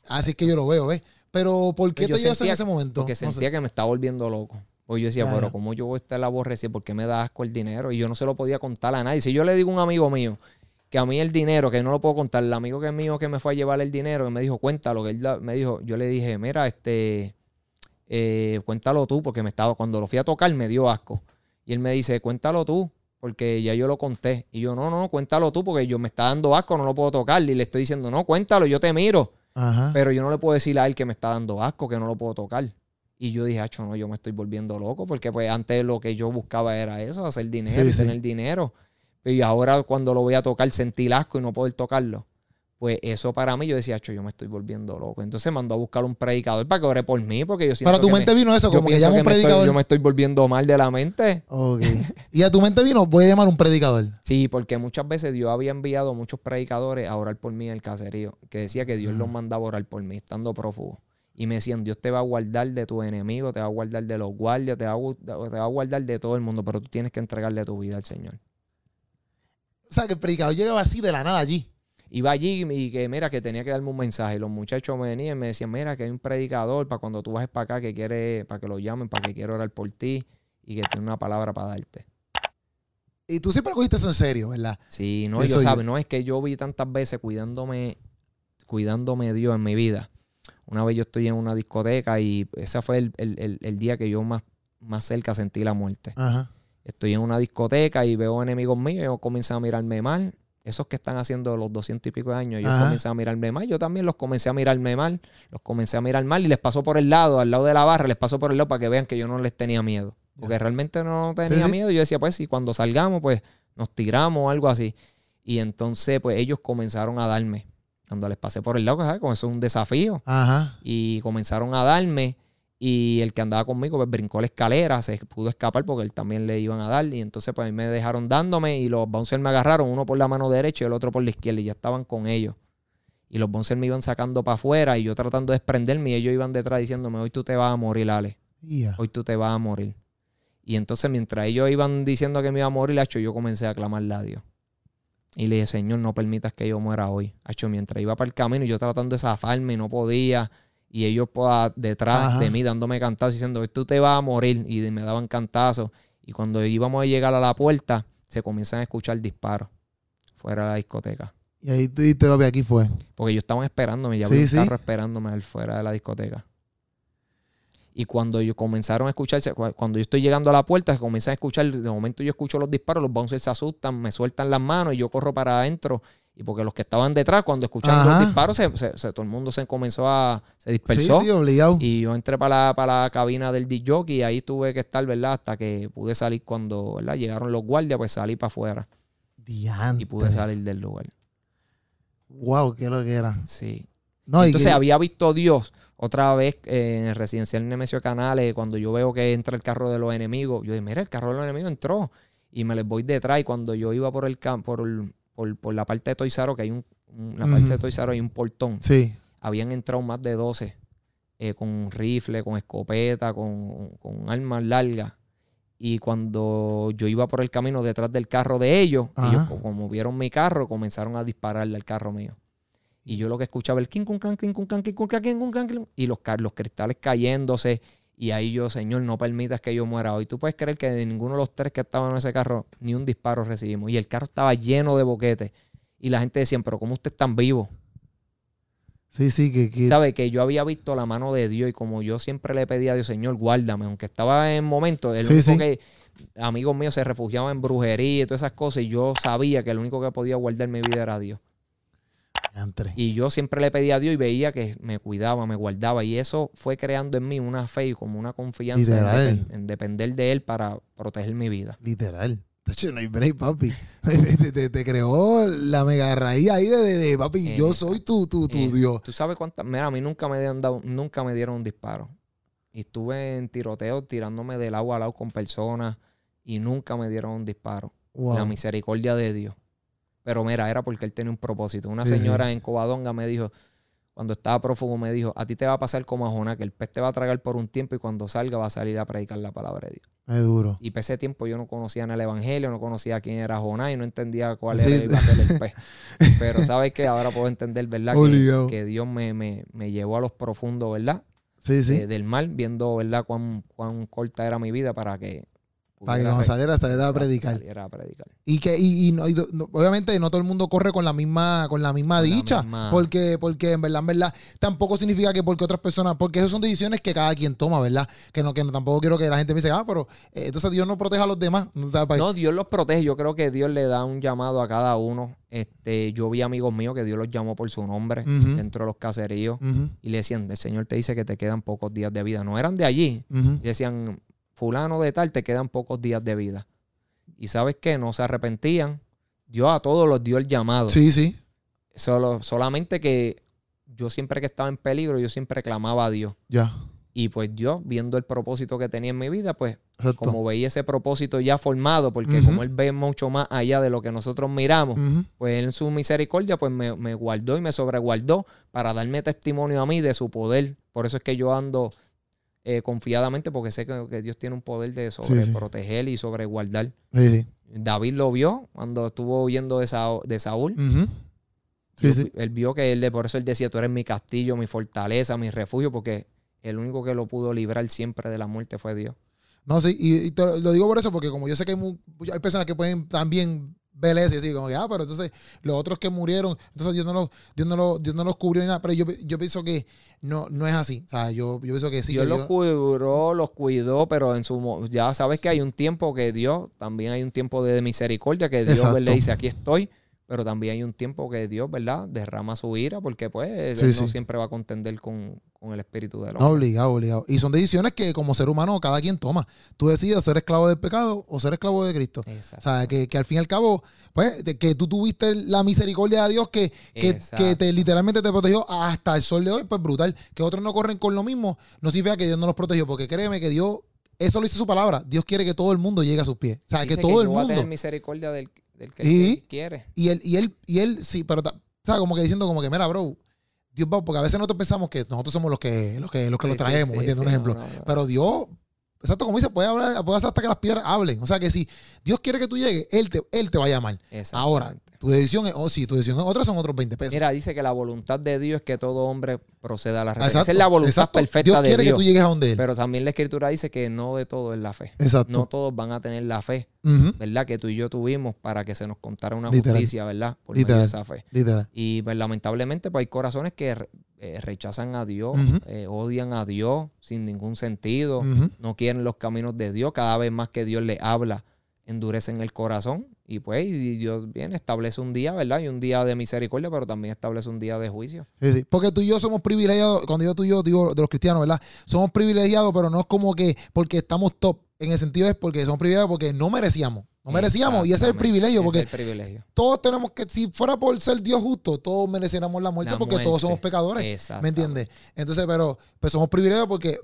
Así que yo lo veo, ¿ves? Pero ¿por qué pues te llevas en ese momento? Porque sentía que me estaba volviendo loco. Pues yo decía, pero como yo voy a estar aborrecido? ¿Por qué me da asco el dinero? Y yo no se lo podía contar a nadie. Si yo le digo a un amigo mío que a mí el dinero, que no lo puedo contar, el amigo que es mío que me fue a llevar el dinero, que me dijo, cuéntalo, que él me dijo, yo le dije, mira, este, eh, cuéntalo tú, porque me estaba, cuando lo fui a tocar me dio asco. Y él me dice, cuéntalo tú, porque ya yo lo conté. Y yo, no, no, cuéntalo tú, porque yo me está dando asco, no lo puedo tocar. Y le estoy diciendo, no, cuéntalo, yo te miro. Pero yo no le puedo decir a él que me está dando asco, que no lo puedo tocar. Y yo dije, acho, no, yo me estoy volviendo loco, porque pues antes lo que yo buscaba era eso, hacer dinero tener dinero. Y ahora cuando lo voy a tocar, sentir asco y no poder tocarlo. Pues eso para mí, yo decía, acho, yo me estoy volviendo loco. Entonces mandó a buscar un predicador para que ore por mí, porque yo siento Para tu mente vino eso, como que llama un predicador. yo me estoy volviendo mal de la mente. Ok. y a tu mente vino, voy a llamar un predicador. Sí, porque muchas veces Dios había enviado muchos predicadores a orar por mí en el caserío, que decía que Dios los mandaba a orar por mí, estando prófugo y me decían, Dios te va a guardar de tus enemigos, te va a guardar de los guardias, te va a, te va a guardar de todo el mundo, pero tú tienes que entregarle tu vida al Señor. O sea, que el predicador llegaba así de la nada allí. Iba allí y que, mira, que tenía que darme un mensaje. Los muchachos me venían y me decían, mira, que hay un predicador para cuando tú bajes para acá que quiere, para que lo llamen, para que quiera orar por ti y que tiene una palabra para darte. Y tú siempre cogiste eso en serio, ¿verdad? Sí, no, yo, sabes, no es que yo vi tantas veces cuidándome, cuidándome Dios en mi vida una vez yo estoy en una discoteca y ese fue el, día que yo más, más cerca sentí la muerte. Estoy en una discoteca y veo enemigos míos, ellos comienzan a mirarme mal. Esos que están haciendo los doscientos y pico de años, ellos comienzan a mirarme mal. Yo también los comencé a mirarme mal, los comencé a mirar mal y les pasó por el lado, al lado de la barra, les pasó por el lado para que vean que yo no les tenía miedo. Porque realmente no tenía miedo. Yo decía, pues, si cuando salgamos, pues nos tiramos o algo así. Y entonces, pues ellos comenzaron a darme cuando les pasé por el lado, ¿sabes? Como eso es un desafío. Ajá. Y comenzaron a darme. Y el que andaba conmigo pues, brincó la escalera, se pudo escapar porque él también le iban a dar. Y entonces pues me dejaron dándome y los bouncers me agarraron, uno por la mano derecha y el otro por la izquierda. Y ya estaban con ellos. Y los bouncers me iban sacando para afuera y yo tratando de desprenderme y ellos iban detrás diciéndome, hoy tú te vas a morir, Ale. Hoy tú te vas a morir. Y entonces mientras ellos iban diciendo que me iba a morir, yo comencé a clamarle a Dios. Y le dije, Señor, no permitas que yo muera hoy. Hecho, mientras iba para el camino y yo tratando de zafarme y no podía. Y ellos detrás de mí dándome cantazos diciendo, tú te vas a morir. Y me daban cantazos. Y cuando íbamos a llegar a la puerta, se comienzan a escuchar disparos fuera de la discoteca. Y ahí tú dijiste, aquí fue. Porque ellos estaban esperándome, ya había un carro esperándome fuera de la discoteca. Y cuando ellos comenzaron a escucharse, cuando yo estoy llegando a la puerta, se comienzan a escuchar, de momento yo escucho los disparos, los bouncers se asustan, me sueltan las manos y yo corro para adentro. Y porque los que estaban detrás, cuando escucharon los disparos, se, todo el mundo se comenzó a. se dispersó. Sí, sí, obligado. Y yo entré para la, para la cabina del DJ y ahí tuve que estar, ¿verdad? Hasta que pude salir cuando, ¿verdad? Llegaron los guardias, pues salí para afuera. Y pude salir del lugar. Wow, qué lo que era. Sí. Entonces había visto Dios otra vez eh, en el residencial Nemesio Canales, cuando yo veo que entra el carro de los enemigos, yo digo, mira, el carro de los enemigos entró. Y me les voy detrás. Y cuando yo iba por el por, por, por la parte de Toizaro, que hay un, la parte de Toizaro hay un portón. Sí. Habían entrado más de 12 eh, con rifle, con escopeta, con, con armas largas. Y cuando yo iba por el camino detrás del carro de ellos, ellos como vieron mi carro, comenzaron a dispararle al carro mío. Y yo lo que escuchaba el king, y los, los cristales cayéndose Y ahí yo, Señor, no permitas que yo muera hoy. Tú puedes creer que de ninguno de los tres que estaban en ese carro, ni un disparo recibimos. Y el carro estaba lleno de boquetes. Y la gente decía, pero ¿cómo usted es tan vivo? Sí, sí, que, que- Sabe que yo había visto la mano de Dios y como yo siempre le pedía a Dios, Señor, guárdame, aunque estaba en momentos, el Sí, único sí. que amigos míos se refugiaban en brujería y todas esas cosas y yo sabía que el único que podía guardar mi vida era Dios. Y yo siempre le pedía a Dios y veía que me cuidaba, me guardaba y eso fue creando en mí una fe y como una confianza en, depender de Él para proteger mi vida. Literal. No hay break, papi. Te, te- te creó la mega raíz ahí de, de- de, papi. Eh, yo soy tu, tu, tu Eh, Dios. ¿Tú sabes cuántas? Mira, a mí nunca me, dieron nunca me dieron un disparo. Y estuve en tiroteo tirándome del agua al lado con personas y nunca me dieron un disparo. Wow. La misericordia de Dios. Pero mira, era porque él tenía un propósito. Una Sí, señora en Covadonga me dijo, cuando estaba prófugo, me dijo, a ti te va a pasar como a Jonás, que el pez te va a tragar por un tiempo y cuando salga va a salir a predicar la palabra de Dios. Es duro. Y para ese tiempo yo no conocía en el evangelio, no conocía quién era Jonás y no entendía cuál Sí. era iba a ser el pez. Pero sabes que ahora puedo entender, ¿verdad? Que, que Dios me, me- me llevó a los profundos, ¿verdad? Sí, sí. De- del mal, viendo, ¿verdad? Cuán, cuán corta era mi vida para que... Para que cuando saliera saliera a predicar. saliera a predicar. Y que, y, y no- y do- no- obviamente no todo el mundo corre con la misma, con la misma Con la dicha. misma- Porque, porque en verdad, en verdad, tampoco significa que porque otras personas, porque esas son decisiones que cada quien toma, ¿verdad? Que no, que no- tampoco quiero que la gente me diga, ah, pero eh, entonces Dios no protege a los demás. No Dios los protege. Yo creo que Dios le da un llamado a cada uno. Este, yo vi amigos míos que Dios los llamó por su nombre dentro de los caseríos y le decían, el Señor te dice que te quedan pocos días de vida. No eran de allí. ujú. Y decían, fulano de tal, te quedan pocos días de vida. Y sabes qué, no se arrepentían. Dios a todos los dio el llamado. Sí, sí. Solo, solamente que yo siempre que estaba en peligro, yo siempre clamaba a Dios. Ya. Y pues Dios, viendo el propósito que tenía en mi vida, pues Exacto. como veía ese propósito ya formado, porque como Él ve mucho más allá de lo que nosotros miramos, Ujú. pues en su misericordia, pues me, me guardó y me sobreguardó para darme testimonio a mí de su poder. Por eso es que yo ando eh, confiadamente, porque sé que, que Dios tiene un poder de sí. sobreproteger y sobreguardar. Sí. David lo vio cuando estuvo huyendo de, Sa- de Saúl. Él vio que él, por eso él decía, tú eres mi castillo, mi fortaleza, mi refugio, porque el único que lo pudo librar siempre de la muerte fue Dios. No, sí, y, y te lo digo por eso, porque como yo sé que hay personas que pueden también eso y decir, como que, ah, pero entonces los otros que murieron, entonces Dios no los, Dios no los, Dios no los cubrió ni nada. Pero yo, yo pienso que no, no es así. O sea, yo, yo pienso que sí. Dios que los Dios- cuidó, los cuidó, pero en su ya sabes que hay un tiempo que Dios, también hay un tiempo de misericordia que Dios Exacto. le dice, aquí estoy, pero también hay un tiempo que Dios, ¿verdad? Derrama su ira, porque pues Sí, él sí. no siempre va a contender con, con el espíritu del hombre. obligado, obligado. Y son decisiones que como ser humano cada quien toma. Tú decides ser esclavo del pecado o ser esclavo de Cristo. O sea, que, que al fin y al cabo, pues, de que tú tuviste la misericordia de Dios que, que, que te literalmente te protegió hasta el sol de hoy, pues brutal. Que otros no corren con lo mismo, no significa que Dios no los protegió, porque créeme que Dios, eso lo dice su palabra, Dios quiere que todo el mundo llegue a sus pies. O sea, Dice que todo el yo voy a mundo. tener misericordia del, del que Y- él quiere. Y él, y él, y él, sí, pero, sea, como que diciendo como que, mira, bro, Dios va, porque a veces nosotros pensamos que nosotros somos los que, los que, los que Sí, lo traemos, sí, ¿me entiendes? sí, Un no, ejemplo. no, no. Pero Dios, exacto como dice, puede, hablar, puede hacer hasta que las piedras hablen. O sea que si Dios quiere que tú llegues, Él te, él te va a llamar. Ahora, tu decisión es, oh, sí, tu decisión es otra, son otros 20 pesos. Mira, dice que la voluntad de Dios es que todo hombre proceda a la exacto, Esa es la voluntad exacto. perfecta Dios de quiere Dios. que tú llegues a donde Él. Pero también la escritura dice que no de todo es la fe. exacto. No todos van a tener la fe, ¿verdad? Que tú y yo tuvimos para que se nos contara una Literal. justicia, ¿verdad? Por medio de esa fe. Literal. Y pues, lamentablemente pues hay corazones que eh, rechazan a Dios, eh, odian a Dios sin ningún sentido, no quieren los caminos de Dios. Cada vez más que Dios les habla, endurecen el corazón. Y pues y Dios viene, establece un día, ¿verdad? Y un día de misericordia, pero también establece un día de juicio. Sí, sí. Porque tú y yo somos privilegiados, cuando yo tú y yo digo de los cristianos, ¿verdad? Somos privilegiados, pero no es como que porque estamos top. En el sentido es porque somos privilegiados porque no merecíamos. No merecíamos. Y ese es el privilegio, porque es el privilegio. todos tenemos que, si fuera por ser Dios justo, todos mereciéramos la muerte La porque todos somos pecadores. ¿Me entiendes? Entonces, pero pues somos privilegiados porque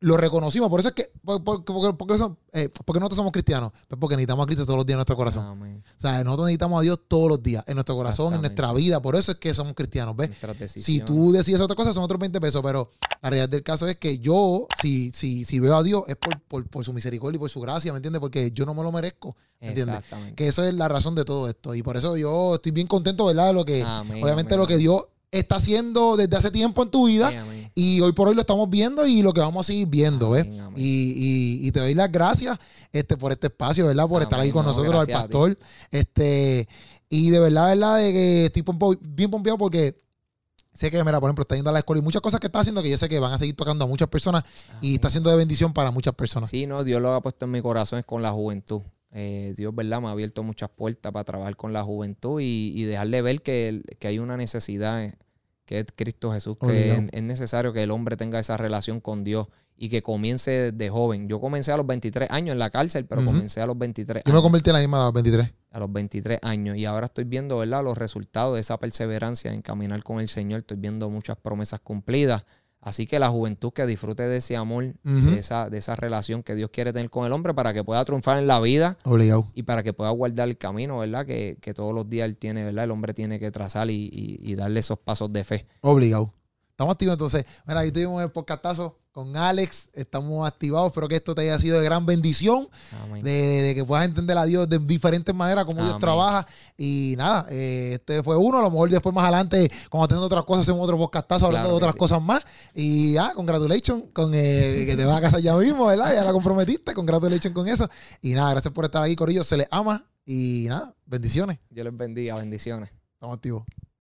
lo reconocimos. Por eso es que, por- por- porque, porque son- eh, porque nosotros somos cristianos. Pues porque necesitamos a Cristo todos los días en nuestro corazón. Amén. O sea, nosotros necesitamos a Dios todos los días, en nuestro corazón, en nuestra vida. Por eso es que somos cristianos, ¿ves? Si tú decides otra cosa, son otros 20 pesos, pero la realidad del caso es que yo, si, si, si veo a Dios, es por, por, por su misericordia y por su gracia, ¿me entiendes? Porque yo no me lo merezco, ¿me entiendes? Exactamente. Que eso es la razón de todo esto. Y por eso yo estoy bien contento, ¿verdad? De lo que, Amén, obviamente amén, lo que. Dios está haciendo desde hace tiempo en tu vida. Y hoy por hoy lo estamos viendo y lo que vamos a seguir viendo, ¿ves? Y, y- y te doy las gracias este, por este espacio, ¿verdad? Por estar ahí con no, nosotros, al pastor. Este, y de verdad, verdad, de que estoy pompo- bien pompeado porque sé que, mira, por ejemplo, está yendo a la escuela y muchas cosas que está haciendo que yo sé que van a seguir tocando a muchas personas y está siendo de bendición para muchas personas. Sí, no, Dios lo ha puesto en mi corazón es con la juventud. Eh, Dios, ¿verdad? Me ha abierto muchas puertas para trabajar con la juventud y, y dejarle ver que, que hay una necesidad que es Cristo Jesús, que Obligado. es, es necesario que el hombre tenga esa relación con Dios y que comience de joven. Yo comencé a los 23 años en la cárcel, pero comencé a los 23 Yo me convertí en la misma edad, 23. a los 23 años y ahora estoy viendo, ¿verdad? Los resultados de esa perseverancia en caminar con el Señor. Estoy viendo muchas promesas cumplidas. Así que la juventud que disfrute de ese amor, de, esa, de esa relación que Dios quiere tener con el hombre para que pueda triunfar en la vida Obligado. y para que pueda guardar el camino, ¿verdad? Que, que todos los días él tiene, ¿verdad? El hombre tiene que trazar y, y- y darle esos pasos de fe. Obligado. Estamos activos entonces. Mira, ahí tuvimos el podcastazo con Alex. Estamos activados. Espero que esto te haya sido de gran bendición. De, de que puedas entender a Dios de diferentes maneras, cómo Dios trabaja. Y nada, eh, este fue uno. A lo mejor después más adelante, cuando tenga otras cosas, hacemos otro podcastazo hablando Claro de otras sí. cosas más. Y ah, congratulations con eh, que te vas a casar ya mismo, ¿verdad? Ya la comprometiste. Congratulations con eso. Y nada, gracias por estar ahí, Corillo. Se les ama. Y nada, bendiciones. Dios les bendiga, bendiciones. Estamos activos.